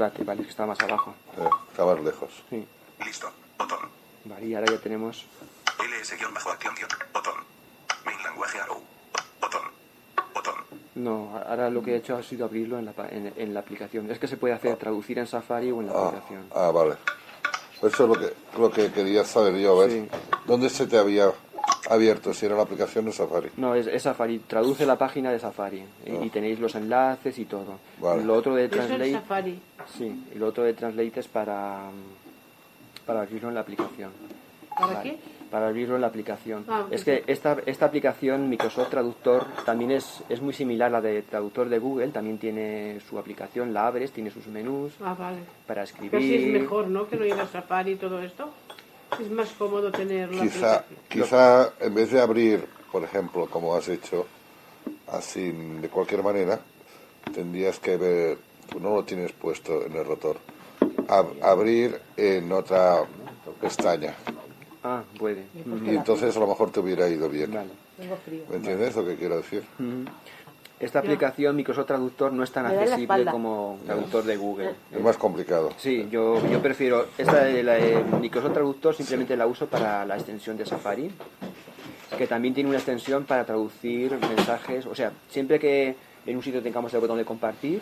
Translate, vale, que está más abajo. Eh, está más lejos. Sí. Listo. Botón. Vale, y ahora ya tenemos. ls-acción. Botón. Main language arrow. Botón. Botón. No, ahora lo que he hecho ha sido abrirlo en la, en, en la aplicación. Es que se puede hacer traducir en Safari o en la Ah, aplicación. ah, vale. Eso es lo que, lo que quería saber yo, a ver Sí. dónde se te había abierto, si era la aplicación de Safari. No, es, es Safari. Traduce la página de Safari. y- Y, tenéis los enlaces y todo. Vale. Lo otro de Eso es Translate. Safari. Sí, y lo otro de Translate es para, para abrirlo en la aplicación. ¿Para Vale, qué? Para abrirlo en la aplicación. Ah, es que esta, esta aplicación, Microsoft Traductor, también es, es muy similar a la de traductor de Google. También tiene su aplicación, la abres, tiene sus menús Ah, vale. para Casi es escribir. mejor, ¿no? Que no ir a Safari y todo esto. Es más cómodo tener la Quizá, aplicación. quizá en vez de abrir, por ejemplo, como has hecho, así de cualquier manera, tendrías que ver, no lo tienes puesto en el rotor, ab- abrir en otra pestaña. Ah, puede. Y entonces a lo mejor te hubiera ido bien. Vale. Tengo frío. ¿Me entiendes lo que quiero decir? Ujú. Esta aplicación, Microsoft Traductor, no es tan accesible como traductor de Google. Es más complicado. Sí, yo, yo prefiero. Esta de la de Microsoft Traductor simplemente la uso para la extensión de Safari, que también tiene una extensión para traducir mensajes. O sea, siempre que en un sitio tengamos el botón de compartir,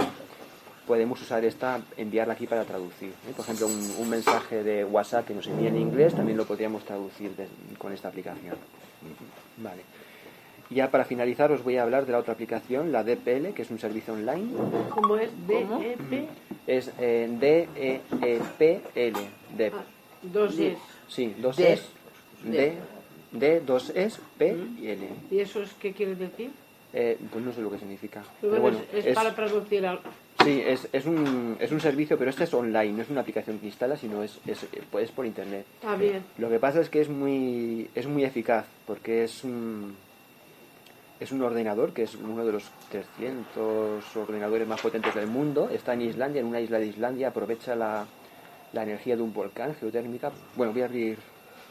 podemos usar esta, enviarla aquí para traducir. ¿eh? Por ejemplo, un, un mensaje de WhatsApp que nos envía en inglés también lo podríamos traducir de- con esta aplicación. Vale. Ya para finalizar os voy a hablar de la otra aplicación, la DPL, que es un servicio online. ¿Cómo es? D, E, P, Es eh, D-E-E-P-L. DEP. ah, dos es. Sí, dos D. es. D, D, dos es, P y L. ¿Y eso es qué quiere decir? Eh, pues no sé lo que significa. Pero Pero bueno, es, es- para traducir algo. Sí, es, es, un, es un servicio, pero este es online, no es una aplicación que instala, sino es, es, es por internet. Ah, bien. Lo que pasa es que es muy, es muy eficaz, porque es un, es un ordenador que es uno de los 300 ordenadores más potentes del mundo. Está en Islandia, en una isla de Islandia, aprovecha la, la energía de un volcán geotérmica. Bueno, voy a abrir,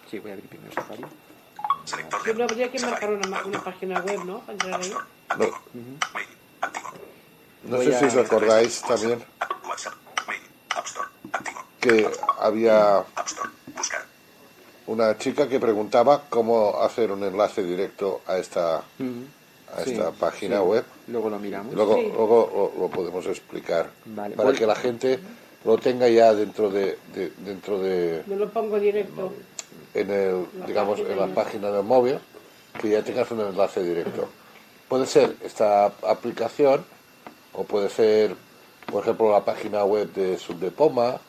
sí, voy a abrir primero Safari. Pero habría que marcar una, página web, ¿no? Para entrar ahí. No sé si os acordáis también que había una chica que preguntaba cómo hacer un enlace directo a esta, a Sí, esta página sí. web. Luego lo miramos. Luego, Sí. luego lo, lo podemos explicar Vale, para voy- que la gente lo tenga ya dentro de, de- dentro de Me lo pongo directo. en el digamos en la página del móvil que ya tengas un enlace directo. Puede ser esta aplicación o puede ser por ejemplo la página web de Subdepoma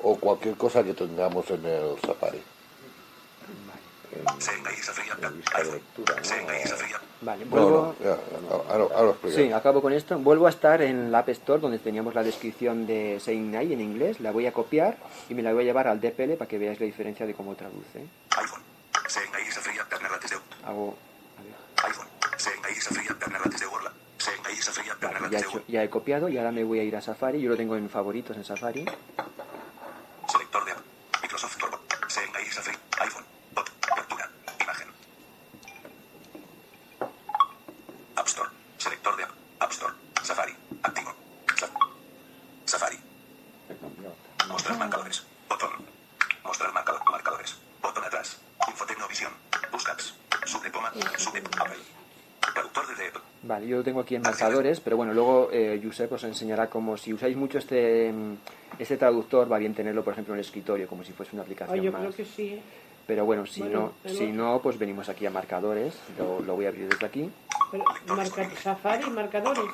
o cualquier cosa que tengamos en el Safari. Vale, No, vuelvo. ya, ahora, ahora. Sí, acabo con esto. Vuelvo a estar en la App Store donde teníamos la descripción de Night en inglés. La voy a copiar y me la voy a llevar al DPL para que veáis la diferencia de cómo traduce. iPhone. Hago. a ver, iPhone. Vale, ya, he hecho- ya he copiado y ahora me voy a ir a Safari. Yo lo tengo en favoritos en Safari. Selector de Microsoft Turbo. Senga y Safari. iPhone. Bot. Captura. Imagen. App Store. Selector de App Store. Safari. Activo. Sa- Safari. Mostrar marcadores. Botón. Mostrar marcado- marcadores. Botón atrás. Infotecnovisión. Buscats. Subdepoma. Sube. Apple. Traductor de Dep. Vale, yo lo tengo aquí en marcadores, pero bueno, luego eh, Josep os enseñará cómo si usáis mucho este, este traductor, va bien tenerlo, por ejemplo, en el escritorio, como si fuese una aplicación yo más. creo que sí. Pero bueno, si Bueno, no, si no, pues venimos aquí a marcadores. Lo, lo voy a abrir desde aquí. Pero marca, Safari, marcadores.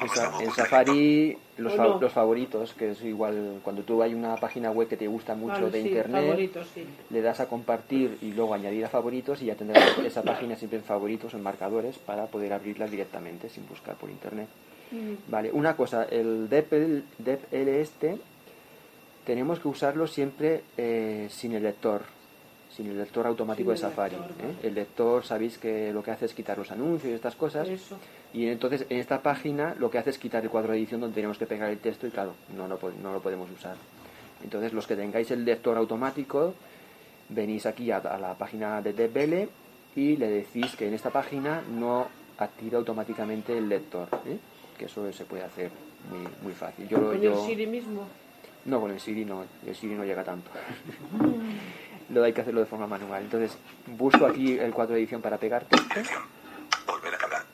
En, Sa- en Safari, los, ¿O fa- no? los favoritos, que es igual cuando tú hay una página web que te gusta mucho Vale, de sí, internet, sí. le das a compartir y luego añadir a favoritos y ya tendrás <coughs> esa página siempre en favoritos, en marcadores, para poder abrirla directamente sin buscar por internet. Vale, una cosa, el DEPL, DEPL este tenemos que usarlo siempre eh, sin el lector, sin el lector automático de el Safari. lector, ¿eh? El lector, sabéis que lo que hace es quitar los anuncios y estas cosas. Eso. Y entonces en esta página lo que hace es quitar el cuadro de edición donde tenemos que pegar el texto y claro, no lo, po- no lo podemos usar. Entonces los que tengáis el lector automático, venís aquí a, a la página de DevBele y le decís que en esta página no activa automáticamente el lector, ¿eh? que eso se puede hacer muy, muy fácil. Yo, Con yo- el Siri mismo. no, con el Siri no, el Siri no llega tanto. <laughs> lo hay que hacerlo de forma manual. Entonces busco aquí el cuadro de edición para pegar texto. Volver a cargar.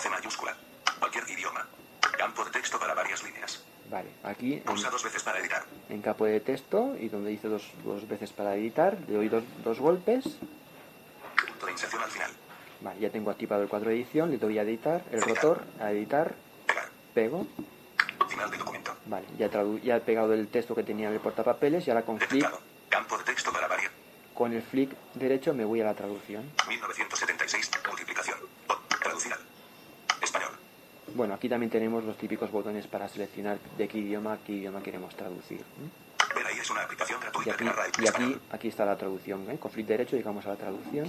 C. Mayúscula. Cualquier idioma. Campo de texto para varias líneas. Vale, aquí en, Pulsa dos veces para editar. en campo de texto y donde dice dos, dos veces para editar, le doy dos, dos golpes. Punto de inserción al final. Vale, ya tengo activado el cuadro de edición, le doy a editar, el rotor, a editar, Pegar. pego. Final de documento. Vale, ya, ya he pegado el texto que tenía en el portapapeles y ahora con. Campo de texto para varias. con el flick derecho me voy a la traducción. 1976. Multiplicación. Traducir. Español. Bueno, aquí también tenemos los típicos botones para seleccionar de qué idioma, qué idioma queremos traducir. ¿eh? Ahí es una aplicación Y gratuita aquí, que narra el y aquí, aquí está la traducción. ¿eh? Con flick derecho llegamos a la traducción.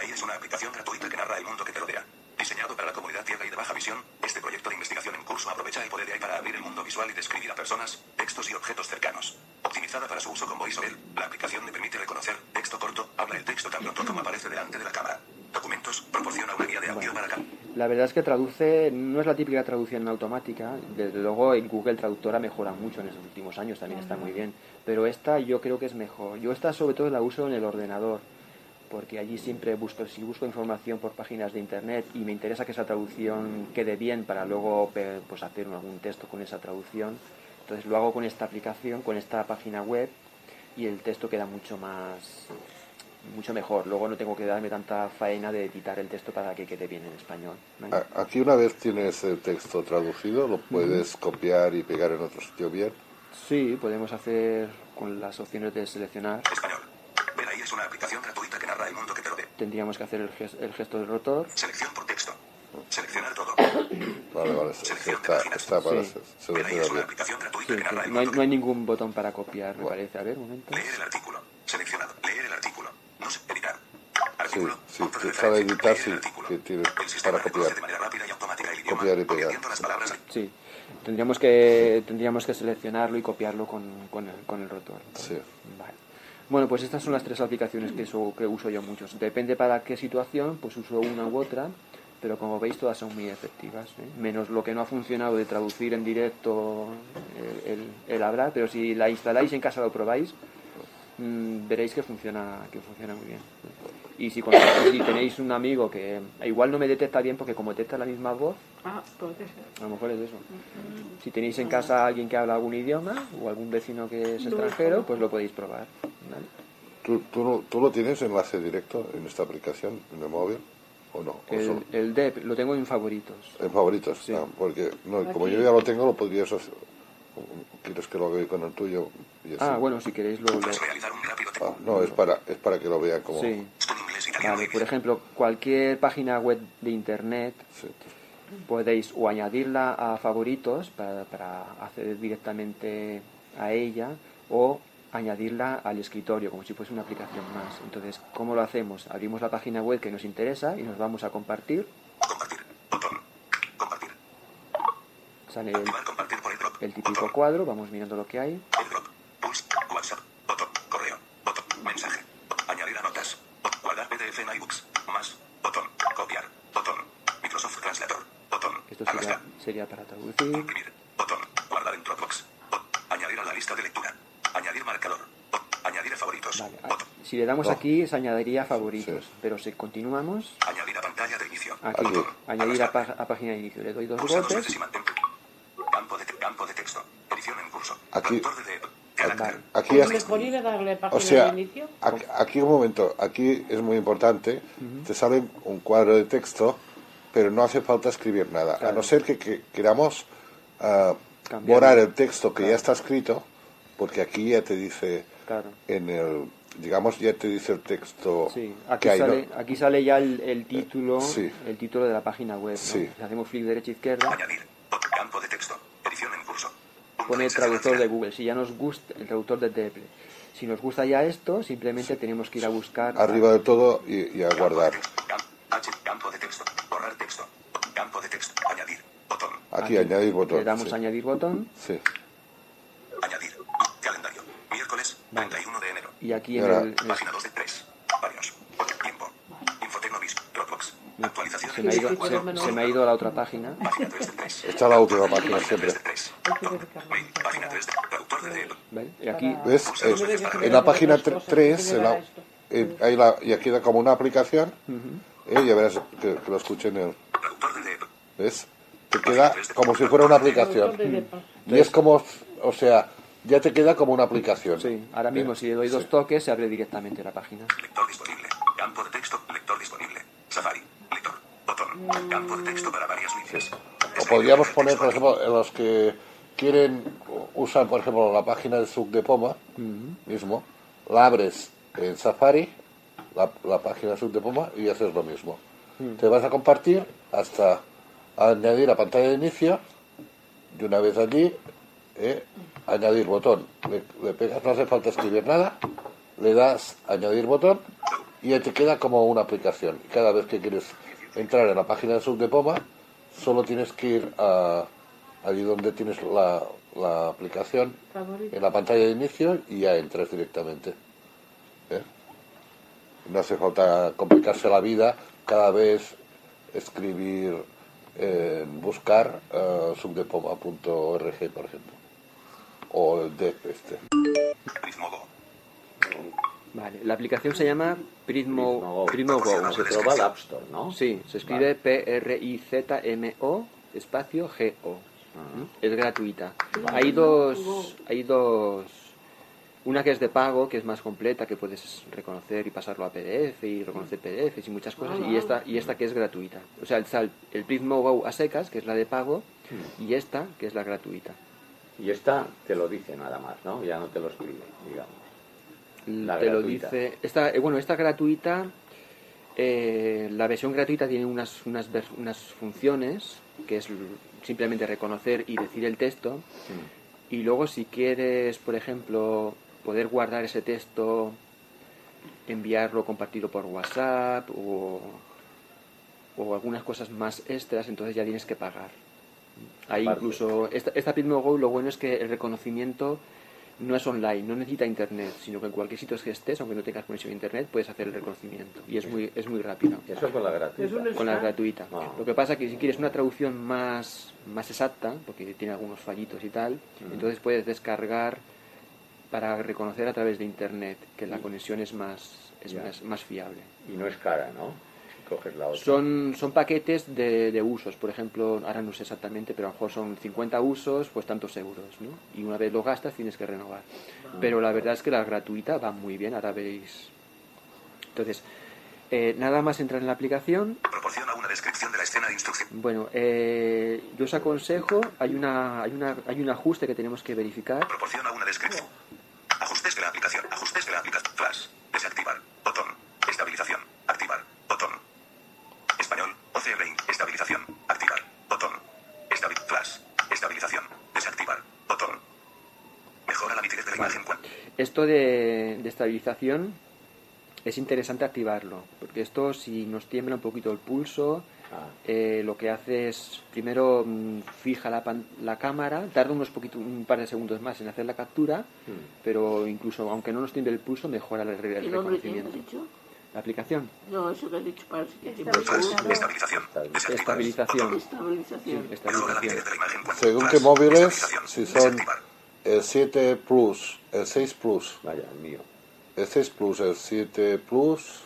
Ahí es una aplicación gratuita que narra el mundo que te rodea. Diseñado para la comunidad ciega y de baja visión, este proyecto de investigación en curso aprovecha el poder de AI para abrir el mundo visual y describir a personas, textos y objetos cercanos. Optimizada para su uso con VoiceOver, la aplicación le permite reconocer texto corto, habla el texto tan pronto como aparece delante de la cámara. Documentos, proporciona una guía de audio para cam- La verdad es que traduce, no es la típica traducción automática, desde luego en Google Traductor ha mejorado mucho en estos últimos años, también está muy bien, pero esta yo creo que es mejor. Yo esta sobre todo la uso en el ordenador, porque allí siempre busco, si busco información por páginas de internet y me interesa que esa traducción quede bien para luego pues hacer algún texto con esa traducción, entonces lo hago con esta aplicación, con esta página web y el texto queda mucho más mucho mejor. Luego no tengo que darme tanta faena de editar el texto para que quede bien en español. Aquí una vez tienes el texto traducido, lo puedes copiar y pegar en otro sitio bien. Sí, podemos hacer con las opciones de seleccionar. Español. Ahí es una aplicación gratuita que narra el mundo que te rodea. Tendríamos que hacer el, ges- el gesto del rotor. Selección por texto. Seleccionar todo. <coughs> Vale, vale, de está, está para Sí. se- es una aplicación gratuita Sí, que sí, No, hay, no hay ningún botón para copiar, me Bueno. parece. A ver, un momento. Leer el artículo. Seleccionado. Leer el artículo. No sé, editar. Sí, Artículo. sí, sí, para editar sí, que sistema para copiar. de manera rápida y automática el idioma, Copiar y pegar. las palabras Sí, tendríamos que, tendríamos que seleccionarlo y copiarlo con, con, el, con el rotor. Sí. Vale. Bueno, pues estas son las tres aplicaciones que, uso- que uso yo muchos. Depende para qué situación, pues uso una u otra, pero como veis todas son muy efectivas. ¿eh? Menos lo que no ha funcionado de traducir en directo el, el- el hablar, pero si la instaláis en casa lo probáis, mm, veréis que funciona, que funciona muy bien. Y si, cuando- si tenéis un amigo que igual no me detecta bien porque como detecta la misma voz, Ah, a lo mejor es eso. Si tenéis en casa a alguien que habla algún idioma o algún vecino que es extranjero, pues lo podéis probar. ¿Vale? ¿Tú, tú, no- ¿Tú lo tienes enlace directo en esta aplicación, en el móvil? ¿O no? ¿O El, solo el DEP lo tengo en favoritos. en favoritos? Sí. Ah, porque no, como yo ya lo tengo, lo podrías hacer. ¿Quieres que lo haga con el tuyo? Y así. Ah, bueno, si queréis lo... lo- Ah, no, es para, es para que lo vean como... Sí. Vale, por ejemplo, cualquier página web de internet Sí. podéis o añadirla a favoritos para, para acceder directamente a ella o añadirla al escritorio como si fuese una aplicación más. Entonces, ¿cómo lo hacemos? Abrimos la página web que nos interesa y nos vamos a compartir. Compartir. Botón. Compartir. Sale el, compartir por el drop. el típico Botón. cuadro, vamos mirando lo que hay. El drop. Pulse. WhatsApp. Botón. Correo. Botón. Mensaje. Añadir a notas. Guardar PDF en iBooks. Más. Botón. Copiar. Botón. Microsoft Translator. Botón. Esto sería, sería para traducir. Imprimir. Botón. Guardar en Dropbox. Bot- Añadir a la lista de lectura. Añadir marcador. Bot- Añadir a favoritos. Vale, a- Botón. Si le damos No. aquí, se añadiría favoritos. Sí. Pero si continuamos, Añadir a pantalla de inicio. aquí, añadir a, pá- a página de inicio. Le doy dos Pulsa golpes. Campo de, te- campo de texto. Edición en curso. Aquí. De. Vale. Aquí has- darle página O sea, de inicio. aquí, aquí un momento, aquí es muy importante, te sale un cuadro de texto, pero no hace falta escribir nada, a no ser que, que queramos ah, borrar el texto que Claro. ya está escrito, porque aquí ya te dice Claro. en el, digamos, ya te dice el texto Sí, aquí que hay, ¿no? sale, aquí sale ya el, el título, Sí. el título de la página web. ¿no? Sí. Hacemos clic derecha izquierda, Añadir. Bot- Campo de texto. Edición en curso. pone traductor de Google. Si ya nos gusta el traductor de Deble. Si nos gusta ya esto, simplemente tenemos que ir a buscar. Arriba de todo y, y a guardar. Campo de texto. Borrar texto. Campo de texto. Añadir. Botón. Aquí, añadir botón. Le damos sí. añadir botón Sí. Añadir. Calendario. Miércoles 31 de enero. y aquí en el, Página 2 de 3. Varios. Tiempo. Infotecnovis. Dropbox. Actualización se, me ha ido, se, se me ha ido a la otra página. Página 3 de 3. Esta es la última página siempre. 3. Hay que dedicarle Mail. mucho Página trabajo. 3 de traductor de Deble. ¿vale? Y aquí ¿Ves? Eh, en la página 3, en la, eh, hay la, y aquí da como una aplicación. eh, ya verás que, que lo escuchen en el. Traductor de Deble. ¿Ves? Te queda como si fuera una aplicación. Y es como, o sea, ya te queda como una aplicación. Sí, ahora mismo si le doy dos toques se abre directamente la página. Lector disponible. Campo de texto. Lector disponible. Safari. Lector. Botón. Campo de texto para varias líneas. O podríamos poner, por ejemplo, en los que quieren, usan, por ejemplo, la página de Suc de Poma, mismo, la abres en Safari, la, la página de Suc de Poma, y haces lo mismo. Te vas a compartir hasta añadir a pantalla de inicio, y una vez allí, eh, añadir botón. Le, le pegas, no hace falta escribir nada, le das añadir botón, y ya te queda como una aplicación. Cada vez que quieres entrar en la página de Suc de Poma, solo tienes que ir a allí donde tienes la, la aplicación Favorito. en la pantalla de inicio y ya entras directamente. ¿eh? No hace falta complicarse la vida cada vez escribir, eh, buscar uh, subdepoma.org, por ejemplo. O el DEP este. Prismogo. Vale, la aplicación se llama Prismo, Prismo Go. Prismo Go. Se trova App Store, ¿no? Sí, se escribe P-R-I-Z-M-O espacio G-O. Es gratuita. Hay dos, hay dos, una que es de pago, que es más completa, que puedes reconocer y pasarlo a PDF y reconocer PDFs y muchas cosas, y esta, y esta que es gratuita. O sea, el, el Prismo Go a secas, que es la de pago, y esta, que es la gratuita. Y esta te lo dice nada más, ¿no? Ya no te lo escribe, digamos. La te lo gratuita. dice. Esta, eh, bueno, esta gratuita, eh, la versión gratuita tiene unas, unas, unas funciones, que es simplemente reconocer y decir el texto. Mm. Y luego si quieres, por ejemplo, poder guardar ese texto, enviarlo, compartirlo por WhatsApp o, o algunas cosas más extras, entonces ya tienes que pagar. Ahí Aparte. incluso, esta, esta Go lo bueno es que el reconocimiento no es online, no necesita internet, sino que en cualquier sitio que estés, aunque no tengas conexión a internet, puedes hacer el reconocimiento. Y es muy, es muy rápido. Eso con la gratuita. Es Con la gratuita. Ah. Lo que pasa que si quieres una traducción más, más exacta, porque tiene algunos fallitos y tal, entonces puedes descargar para reconocer a través de internet, que la conexión es más, es más, más fiable. Y no es cara, ¿no? Si coges la otra. Son, son paquetes de, de usos, por ejemplo, ahora no sé exactamente, pero a lo mejor son 50 usos, pues tantos euros, ¿no? Y una vez lo gastas tienes que renovar. Pero la verdad es que la gratuita va muy bien, ahora veréis. Entonces, eh, nada más entrar en la aplicación, Proporciona una descripción de la escena de instrucción. bueno, eh, yo os aconsejo, hay, una, hay, una, hay un ajuste que tenemos que verificar. Proporciona una descripción. Ajustes de la aplicación. Ajustes de la aplicación. Flash. Desactivar. Botón. Estabilización. Activar. Botón. Español. OCR. Estabilización. Activar. Botón. Estabil Flash. Estabilización. Desactivar. Botón. Mejora la nitidez de la imagen. cuan- Esto de, de estabilización es interesante activarlo, porque esto si nos tiembla un poquito el pulso, Ah. eh, lo que hace es primero mm, fija la, pan- la cámara, tarda unos poquito, un par de segundos más en hacer la captura, Mm. pero incluso aunque no nos tiemble el pulso, mejora el, re- el ¿Y nombre quién has reconocimiento. dicho? La aplicación, No, eso que has dicho para si que. Estabilización. Desactivar. estabilización. Estabilización. Sí, estabilización. Según qué móviles, Estabilización. si son Desactivar. El 7 Plus, el 6 Plus, Vaya, el mío. el 6 Plus, el 7 Plus,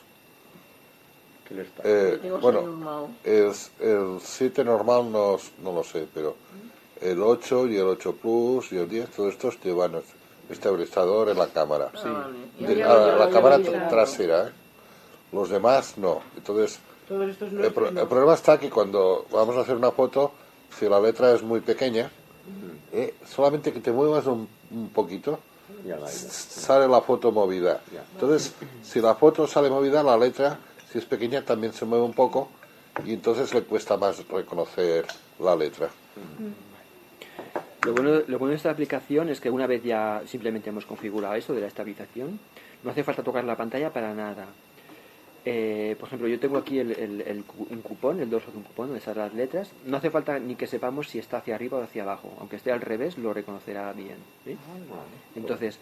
¿Qué les pasa? eh, bueno, normal. el, el 7 normal no, no lo sé, pero el 8 y el 8 Plus y el 10, todos estos llevan estabilizador en la cámara. Ah. Ya, De- ya, a ya, la ya, cámara trasera, ¿eh? Los demás no. Entonces, Todos estos el, pro- el problema está que cuando vamos a hacer una foto, si la letra es muy pequeña, eh, solamente que te muevas un, un poquito, Ya la sale la foto movida. Ya. Entonces, si la foto sale movida, la letra, si es pequeña, también se mueve un poco y entonces le cuesta más reconocer la letra. Lo bueno, lo bueno de esta aplicación es que una vez ya simplemente hemos configurado eso de la estabilización, no hace falta tocar la pantalla para nada. Eh, por ejemplo, yo tengo aquí el, el- el cu- un cupón, el dorso de un cupón, donde están las letras. No hace falta ni que sepamos si está hacia arriba o hacia abajo. Aunque esté al revés, lo reconocerá bien. ¿sí? Entonces,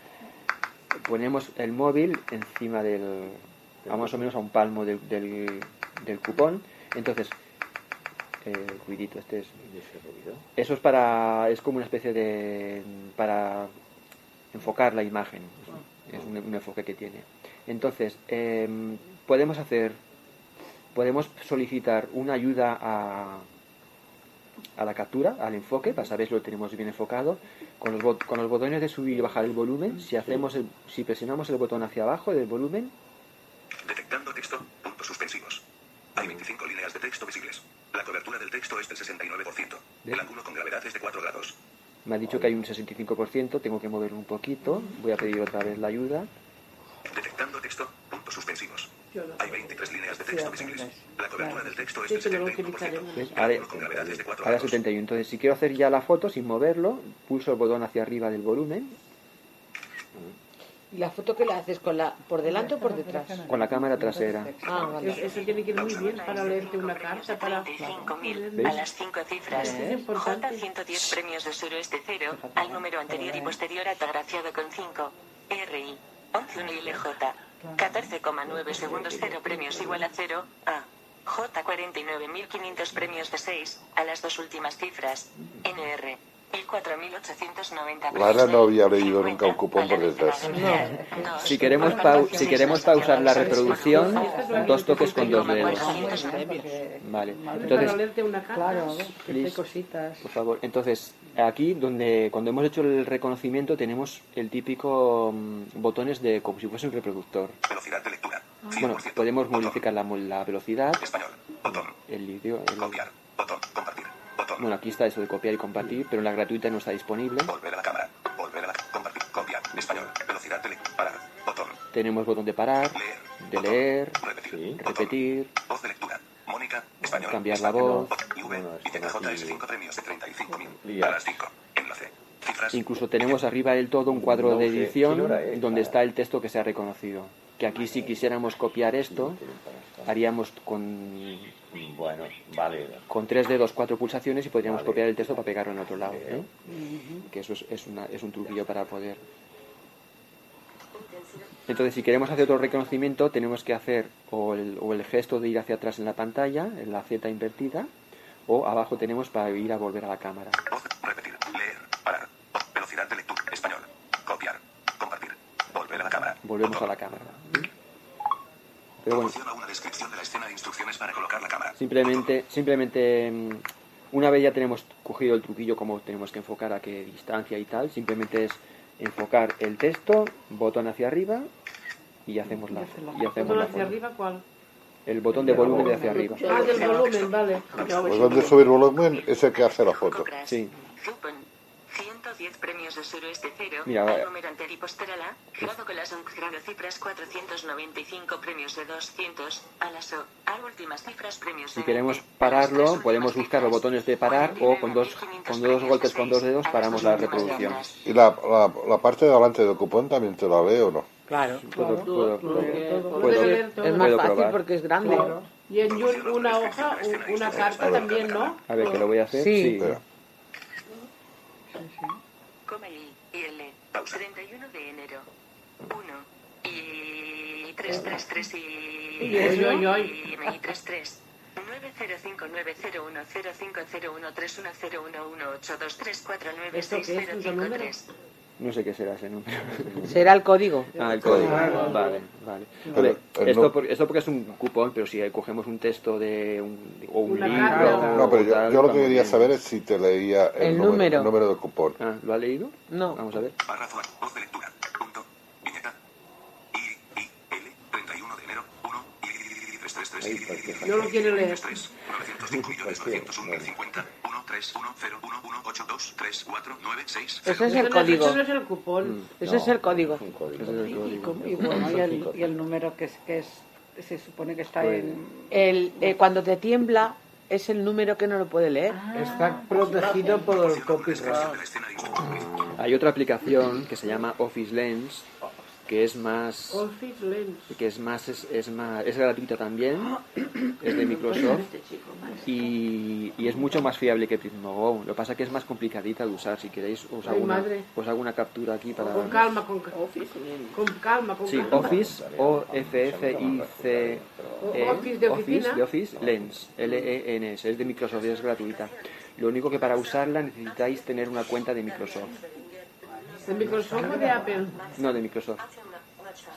ponemos el móvil encima del, a más o menos a un palmo del, del, del cupón. Entonces, eh, cuidito, este es. Eso es para, es como una especie de, para enfocar la imagen. Es un, un enfoque que tiene. Entonces, em, podemos hacer, podemos solicitar una ayuda a, a la captura, al enfoque, para saber si lo tenemos bien enfocado. Con los, bot- con los botones de subir y bajar el volumen, si hacemos el- si presionamos el botón hacia abajo del volumen, Detectando texto. Puntos suspensivos. Hay 25 líneas de texto visibles. La cobertura del texto es del 69%. El ángulo con gravedad es de 4 grados. me ha dicho que hay un 65%, tengo que moverlo un poquito, voy a pedir otra vez la ayuda. Detectando texto. Puntos suspensivos. Hay 23 líneas de texto visibles. La cobertura del texto es pero lo 71%. utilizaremos. ¿Ves? El Ahora, ángulo con gravedad es de 4 ahora grados. 71. Entonces, si quiero hacer ya la foto sin moverlo, pulso el botón hacia arriba del volumen ¿Y la foto que la haces? con la ¿Por delante o por detrás? con la cámara trasera. Ah, vale. Eso, tiene que ir muy bien para leerte una carta, para... 35.000 ¿Ves? a las 5 cifras. Es importante. J 110 premios de suroeste 0 al número anterior y posterior atagraciado con 5. RI 11 LJ 14,9 segundos 0 premios igual a 0. A J 49.500 premios de 6 a las dos últimas cifras. NR y 4.890 Lara no había leído 50 nunca un cupón por detrás. No. Si queremos, pau- si queremos pausar la reproducción, dos toques con dos dedos. Vale. Entonces. Claro, cositas. por favor, entonces aquí donde cuando hemos hecho el reconocimiento tenemos el típico mm, botones de como si fuese un reproductor. Velocidad de lectura. Bueno, 100%. podemos Botón. modificar la, mo- la velocidad, Español. Botón. el idioma. el- Copiar. Botón. Compartir. Botón. bueno, aquí está eso de copiar y compartir, pero en la gratuita no está disponible. Volver a la cámara. Volver a la compartir. Copiar. Español. Velocidad de lectura. Parar. Botón. Tenemos botón de parar, Leer. de Botón. leer, Repetir. Botón. repetir, Voz de lectura. Mónica. Español. Cambiar la voz. Botón. Y V. Bueno, Y esto TKJ es aquí- 5 premios de 35.000. Lía. A las 5. Enlace. Cifras. Incluso tenemos arriba del todo un cuadro No de edición donde está el texto que se ha reconocido. Que aquí si quisiéramos copiar esto, haríamos con, Bueno, vale. con tres dedos cuatro pulsaciones y podríamos copiar el texto para pegarlo en otro lado. ¿eh? Que eso es, es una- es un truquillo para poder... Entonces, si queremos hacer otro reconocimiento, tenemos que hacer o el, o el gesto de ir hacia atrás en la pantalla, en la Z invertida, o abajo tenemos para ir a volver a la cámara. Voz. Repetir. Leer. Parar. Velocidad de lectura. Español. Copiar. Compartir. Volver a la cámara. Volvemos a Botón. la cámara. Pero bueno, una descripción de la escena de instrucciones para colocar la cámara. Simplemente, simplemente mm, una vez ya tenemos cogido el truquillo como tenemos que enfocar a qué distancia y tal, simplemente es enfocar el texto, botón hacia arriba y hacemos la, y hacemos ¿Botón la hacia arriba cuál? El botón de volumen de hacia arriba. Ah, del volumen, vale. Pues donde subir volumen es el que hace la foto. Sí. Cupón. 110 premios de suroeste 0 Mira, al vaya. número anterior y posterior a grado con las grado cifras 495 premios de 200 a las O a últimas cifras premios Si de queremos 20, a las pararlo, podemos buscar los botones de parar o con dos, 49.500 con dos golpes con dos dedos paramos la reproducción. ¿Y la, la, la parte de delante del cupón también te la ve o no? Claro. Puedo, puedo, puedo, puedo- todo. Es más puedo fácil probar. porque es grande. Claro. Y en un- una hoja, un- una carta también, ¿no? A ver, que lo voy a hacer. Sí. Sí. Comeli y L. 31 de enero. 1 y 333 y Y eso, y hoy. y 33 90590013013101182349603 No sé qué será ese número. Será el código. Ah, el código. Vale, vale. Esto, no- por- esto porque es un cupón, pero si cogemos un texto de un, o un Una libro. No, pero yo, tal, yo lo que quería bien. saber es si te leía el, El número, número. el número del cupón. Ah, ¿Lo ha leído? No. Vamos a ver. Párrafo. Voz de lectura. Punto. Viñeta. I, I, L. 31 de enero. 1 y 333 y No lo quiere leer. 3 905 millones 901 mil 50 1 3 1 0 1 1 8 2 3 4 9 6 Ese es el código. No es el cupón. Ese es el código. Es el Y, código. com- y bueno, y el, y el número que es, que es se supone que está Pues- en... El, eh, cuando te tiembla, es el número que no lo puede leer. Está protegido por el copyright. Hay otra aplicación que se llama Office Lens, que es más Office Lens. que es más es, es más es gratuita también, es de <coughs> Microsoft Este y, y es mucho más fiable que Prismo Go. Lo que pasa es que es más complicadita de usar. Si queréis os hago una, os hago una captura aquí para Con calma, con, Office con calma, con Sí, calma. Office, O F F I C E, Office de Office Lens, L E N S, es de Microsoft y es gratuita. Lo único que para usarla necesitáis tener una cuenta de Microsoft, ¿De Microsoft o de Apple? no de Microsoft.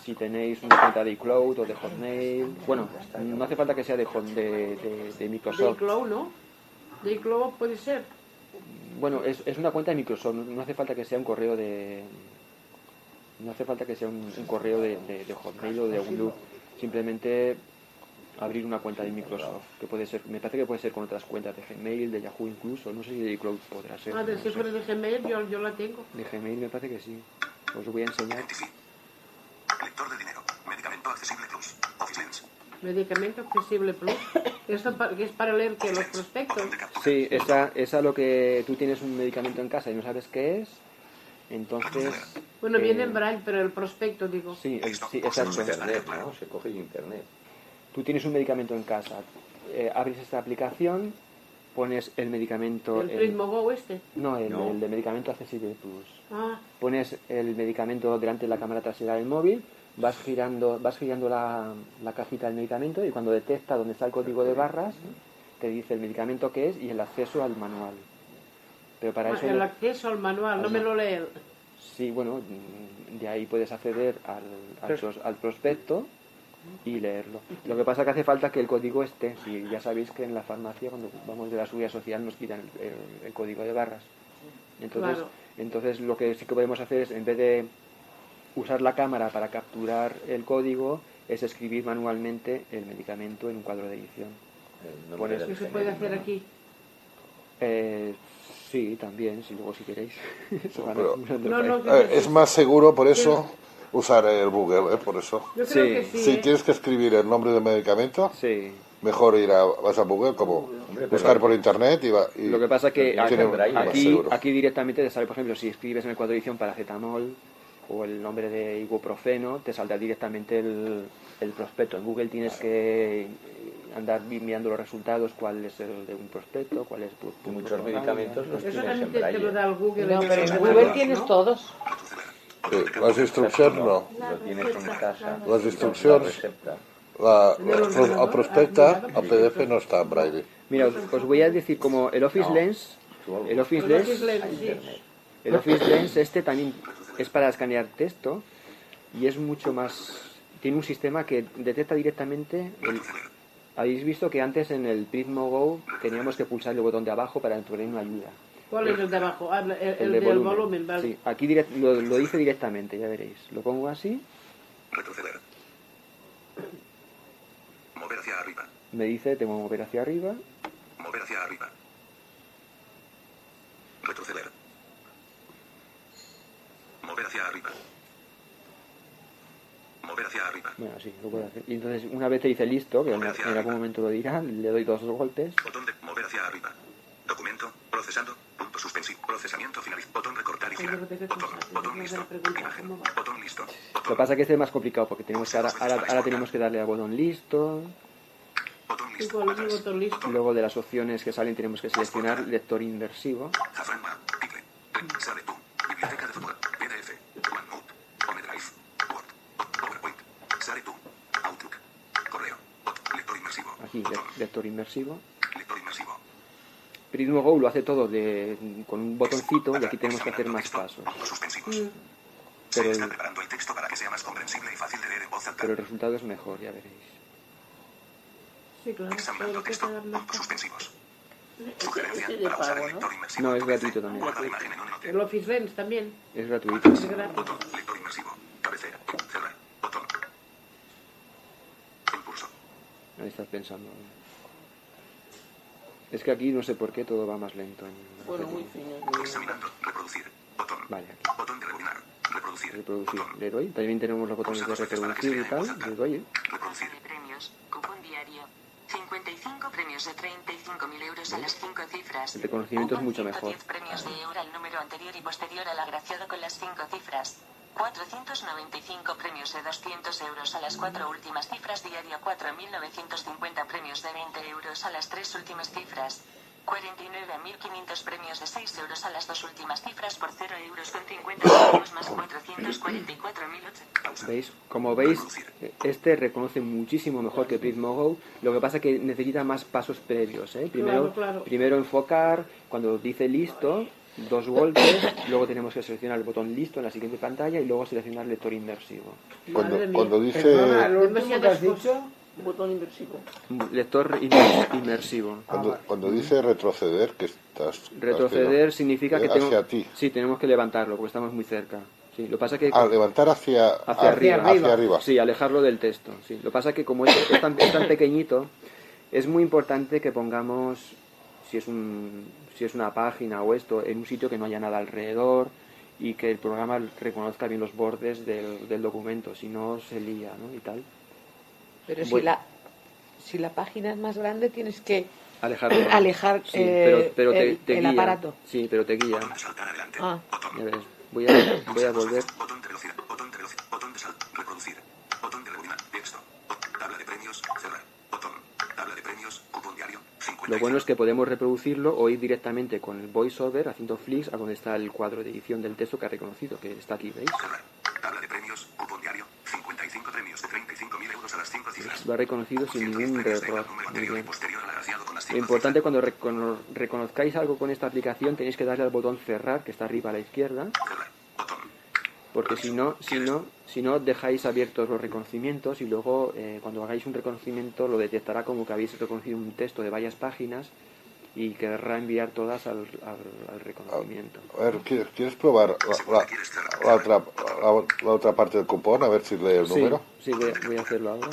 Si tenéis una cuenta de iCloud o de Hotmail, bueno, no hace falta que sea de, de, de- de De Microsoft. iCloud, ¿no? De iCloud puede ser. Bueno, es, es una cuenta de Microsoft, no hace falta que sea un correo de... No hace falta que sea un, un correo de, de- de Hotmail o de Outlook. Simplemente abrir una cuenta de Microsoft, que puede ser, me parece que puede ser con otras cuentas de Gmail, de Yahoo incluso, no sé si de iCloud podrá ser. Ah, de no si sé. fuera de Gmail yo, yo la tengo. De Gmail me parece que sí. Os voy a enseñar. Lector de dinero. Medicamento accesible plus. Office Lens. Medicamento accesible plus. Esto es para leer que los prospectos. Sí, esa, esa lo que tú tienes un medicamento en casa y no sabes qué es, entonces... Bueno, eh, viene en braille, pero el prospecto, digo. Sí, el- sí, exacto. internet, ¿no? Se coge de internet. Tú tienes un medicamento en casa, eh, abres esta aplicación, pones el medicamento... El en- Prismo Go este. no, el, No. el de medicamento accesible plus. Ah, Pones el medicamento delante de la cámara trasera del móvil, vas girando, vas girando la, la cajita del medicamento y cuando detecta dónde está el código de barras, te dice el medicamento que es y el acceso al manual. Pero para eso... el lo- acceso al manual, no me lo lee. Sí, bueno, de ahí puedes acceder al, al prospecto y leerlo. Lo que pasa es que hace falta que el código esté. Si ya sabéis que en la farmacia, cuando vamos de la seguridad social, nos quitan el, el- el código de barras. Entonces, Claro. entonces, lo que sí que podemos hacer es, en vez de usar la cámara para capturar el código, es escribir manualmente el medicamento en un cuadro de edición. Pones- ¿Qué se puede hacer aquí? Eh, sí, también, si luego si queréis. <laughs> Eso Pero- No, no. Eh, es más seguro por eso usar el Google, ¿eh? por eso. Yo creo Sí. que sí. Si ¿eh? tienes que escribir el nombre del medicamento, Sí. mejor ir a, vas a Google como pero- buscar por internet y, va, y Lo que pasa que braille, más aquí, seguro. aquí directamente te sale, por ejemplo, si escribes en el cuadro de edición paracetamol o el nombre de ibuprofeno, te saldrá directamente el, el prospecto. En Google tienes que andar mirando los resultados, cuál es el de un prospecto, cuál es Muchos medicamentos los Eso tienes también en te, te lo braille. da el Google. No, en pero Google tienes todos. Las instrucciones no. Lo tienes en casa. Las instrucciones. La el a PDF no está en braille. Mira, os, os voy a decir como el Office No. Lens, el Office Office Lens, Lens, sí. el Office Lens este también es para escanear texto y es mucho más tiene un sistema que detecta directamente el, habéis visto que antes en el Prismo Go teníamos que pulsar el botón de abajo para poner una ayuda ¿Cuál es el de abajo? Ah, El, el el del de volumen, volumen, vale. Sí, aquí direct- lo, lo dice directamente ya veréis lo pongo así Retroceder. Mover hacia arriba. me dice tengo que mover hacia arriba Mover hacia arriba. Retroceder. Mover hacia arriba. Mover hacia arriba. bueno sí lo puedo hacer y entonces una vez te dice listo que en, en algún momento lo dirá le doy dos golpes Botón de mover hacia arriba. Documento. Procesando. Punto suspensivo. Procesamiento finalizado. Botón recortar y girar. Botón. Botón listo. Imagen. Botón listo. Lo que pasa es que este es más complicado porque tenemos que ahora, ahora, ahora tenemos que darle al botón listo. Botón ¿Y listo. botón listo? Luego de las opciones que salen tenemos que seleccionar lector inversivo. Biblioteca de fútbol. PDF. OneNote. OneDrive. Word. PowerPoint. Sale tú. Outlook. Correo. Lector inmersivo. Aquí, le- lector inmersivo. Lector inmersivo. Prismo Go lo hace todo de, con un botoncito y aquí tenemos que hacer más pasos. Mm. Pero el, pero el resultado es mejor, ya veréis. Sí, claro. Que texto. suspensivos. Sugerencia para usar el pago, ¿no? lector inmersivo. No, es gratuito también. Guarda la imagen en un note. El Office Lens también. Es gratuito. Es gratis. Botón. Lector inmersivo. Cabecera. Cerrar. Botón. Impulso. Ahí estás pensando. Es que aquí no sé por qué todo va más lento. en- Bueno, muy fino. Examinando. Reproducir. Botón. Vale, aquí. Botón de rebobinar. Reproducir. Reproducir. Botón. Le doy. También tenemos los botones de reproducir y tal. Le doy. ¿eh? Reproducir. de premios, cupón diario. 55 premios de 35.000 euros a las 5 cifras. El reconocimiento es mucho mejor. 110 premios de euro al número anterior y posterior al agraciado con las 5 cifras. 495 premios de 200 euros a las 4 últimas cifras diario 4.950 premios de 20 euros a las 3 últimas cifras. 49.500 premios de 6 euros a las dos últimas cifras por 0 euros con 50 céntimos más 444.008. ¿Veis? Como veis, este reconoce muchísimo mejor que Prismo Lo que pasa que necesita más pasos previos. ¿eh? Primero, Claro, claro. primero enfocar, cuando dice listo, dos golpes, luego tenemos que seleccionar el botón listo en la siguiente pantalla y luego seleccionar lector inmersivo. Cuando, cuando dice Perdona, lo último que Demasiadas has dicho, botón inversivo. Lector inmer- inmersivo. cuando, cuando dice retroceder que estás Retroceder significa que tengo- hacia ti Sí, tenemos que levantarlo porque estamos muy cerca. Sí, lo que pasa que a levantar hacia Hacia arriba. hacia arriba. Sí, alejarlo del texto. Sí. Lo que pasa es que como es, es tan, es tan pequeñito, es muy importante que pongamos, si es, un, si es una página o esto, en un sitio que no haya nada alrededor y que el programa reconozca bien los bordes del, del documento, si no se lía ¿no? y tal. Pero si Voy- la, si la página es más grande, tienes que Alejarlo. <clears throat> alejar Sí, eh, pero, pero te, el, te el guía. aparato. Sí, pero te guía. Botón de saltar adelante. Ah. Botón. Ya ves. Voy a, voy a volver. Botón de velocidad. Botón de velocidad. Botón de sal. Reproducir. Botón de rebobinar. Texto. Tabla de premios. Cerrar. Botón. Tabla de premios. Cupón diario. 50. Lo bueno es que podemos reproducirlo o ir directamente con el voiceover haciendo flicks a donde está el cuadro de edición del texto que ha reconocido, que está aquí, ¿veis? Tabla de premios. Cupón diario. 55 premios de 35.000 euros a las 5 cifras. Lo ha reconocido sin 110 ningún error. Lo importante cuando recono- reconozcáis algo con esta aplicación tenéis que darle al botón cerrar que está arriba a la izquierda. Cerrar. Porque si no si no si no dejáis abiertos los reconocimientos y luego eh, cuando hagáis un reconocimiento lo detectará como que habéis reconocido un texto de varias páginas y querrá enviar todas al, al- al reconocimiento. A ver, ¿quieres, quieres probar la, la- la otra, la, la otra parte del cupón? A ver si lee el Sí, número. sí, voy a, voy a hacerlo ahora.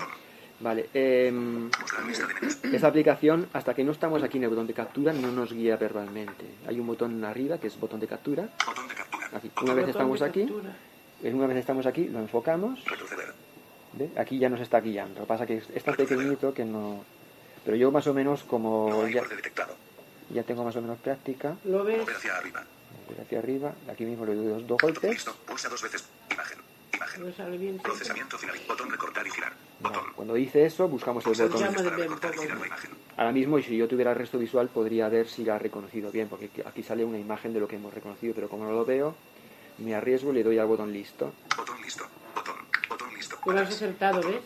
Vale, em, esta aplicación, hasta que no estamos aquí en el botón de captura, no nos guía verbalmente. Hay un botón arriba que es botón de captura. Botón de captura. Aquí. Una vez estamos aquí. Una vez estamos aquí, lo enfocamos. Retroceder. ¿ve? Aquí ya nos está guiando. Lo que pasa es que es- tan pequeñito que no. Pero yo más o menos No como hay ya, ya tengo más o menos práctica, Lo ves. Mover hacia arriba. hacia arriba, aquí mismo le doy dos, dos golpes. Listo. Pulsa dos veces. Imagen. Imagen. No sale bien. Procesamiento final. Botón recortar y girar. Vale, Botón. Cuando dice eso, buscamos el Pulsa dos botón. veces Llama para de recortar y bien, girar poco. la imagen. Ahora mismo, y si yo tuviera el resto visual, podría ver si la ha reconocido bien, porque aquí sale una imagen de lo que hemos reconocido, pero como no lo veo, me arriesgo y le doy al botón listo. Botón listo. Botón. Botón listo. Lo has acertado, ¿ves?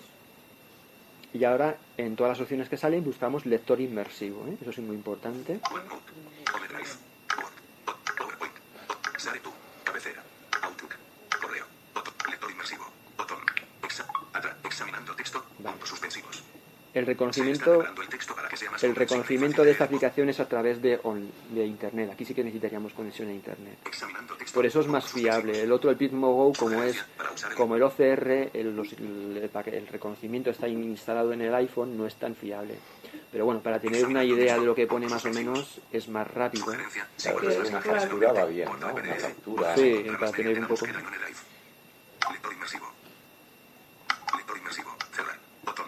Y ahora, en todas las opciones que salen, buscamos lector inmersivo. ¿eh? Eso es muy importante. OneNote. OneDrive. Word. Bot- PowerPoint. Bot- Sare tú. Cabecera. Outlook. Correo. Botón. Lector inmersivo. Botón. Exa- atra- examinando texto. Puntos suspensivos. El reconocimiento, el texto para que sea más el comprensible y reconocimiento de esta aplicación es a través de, on- de Internet. Aquí sí que necesitaríamos conexión a Internet. Por eso es más fiable. El otro, el Pismo Go, como es como el OCR, el, los- el- reconocimiento está instalado en el iPhone, no es tan fiable. Pero bueno, para tener una idea de lo que pone más o menos, es más rápido. Claro, una factura va bien, ¿no? Una factura. Sí, para tener un poco... Lector inmersivo. Lector inmersivo. Cerrar. Botón.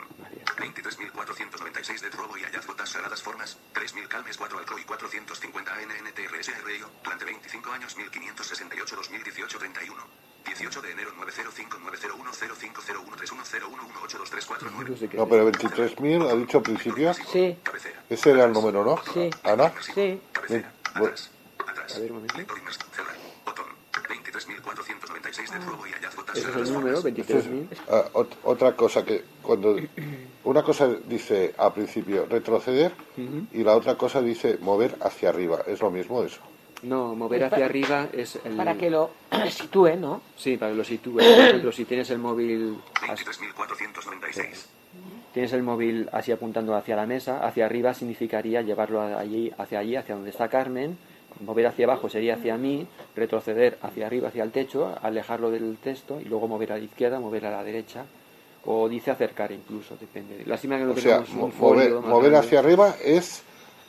23.496 de robo y hallazgo tas saladas formas. 3.000 calmes 4 alcohol y 450 ANNTRSRIO. Durante 25 años 1568 2018 31. 18 de enero 90590501050131011823499. No pero 23.000 ha dicho al principio. Sí, Cabecera. Ese era el número, ¿no? Sí. Ana. sí. Cabecera. Atrás. Atrás. A ver, un momento. Lector inmersivo. Cerrar. Botón. 23.496 de robo y hallazgo tas Ese es el número, formas. 23.000. Ah, ot- otra cosa que cuando <clears throat> <clears throat> una cosa dice al principio retroceder y la otra cosa dice mover hacia arriba. ¿Es lo mismo eso? No, mover hacia arriba es el... Para que lo <clears throat> sitúe, ¿no? Sí, para que lo sitúe. Por ejemplo, si tienes el móvil... as- 23.496. Tienes el móvil así apuntando hacia la mesa, hacia arriba significaría llevarlo allí, hacia allí, hacia donde está Carmen, mover hacia abajo sería hacia mí, retroceder hacia arriba, hacia el techo, alejarlo del texto y luego mover a la izquierda, mover a la derecha, o dice acercar incluso, depende. Lástima que no O sea, tenemos mo- un mover, mover hacia arriba es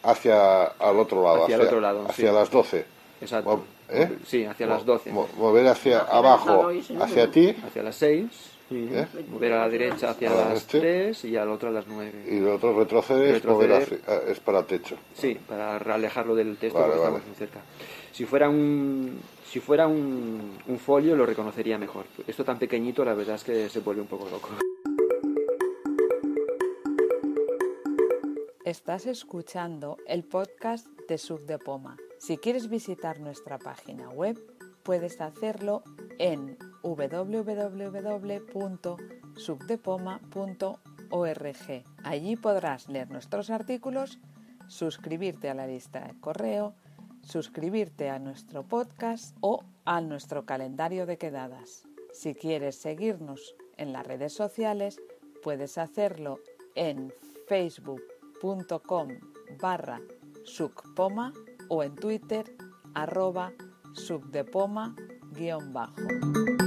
hacia al otro lado, Hacia el otro lado, hacia sí. las 12. Exacto. ¿eh? Sí, hacia Mo- las 12. mo- mover hacia abajo, hacia ti, Hacia las 6, Sí, ¿Eh? mover a la derecha hacia A la las derecha. 3 y al otro a las 9. Y lo otro retroceder, es mover Retroceder. hacia- ah, es para techo. Sí, para alejarlo del texto Vale, porque vale. estamos muy cerca. Si fuera un si fuera un, folio lo reconocería mejor. Esto tan pequeñito la verdad es que se vuelve un poco loco. Estás escuchando el podcast de Sub Poma. Si quieres visitar nuestra página web, puedes hacerlo en www.subdepoma.org. Allí podrás leer nuestros artículos, suscribirte a la lista de correo, suscribirte a nuestro podcast o a nuestro calendario de quedadas. Si quieres seguirnos en las redes sociales, puedes hacerlo en facebook.com barra sucpoma o en twitter arroba subdepoma guion bajo.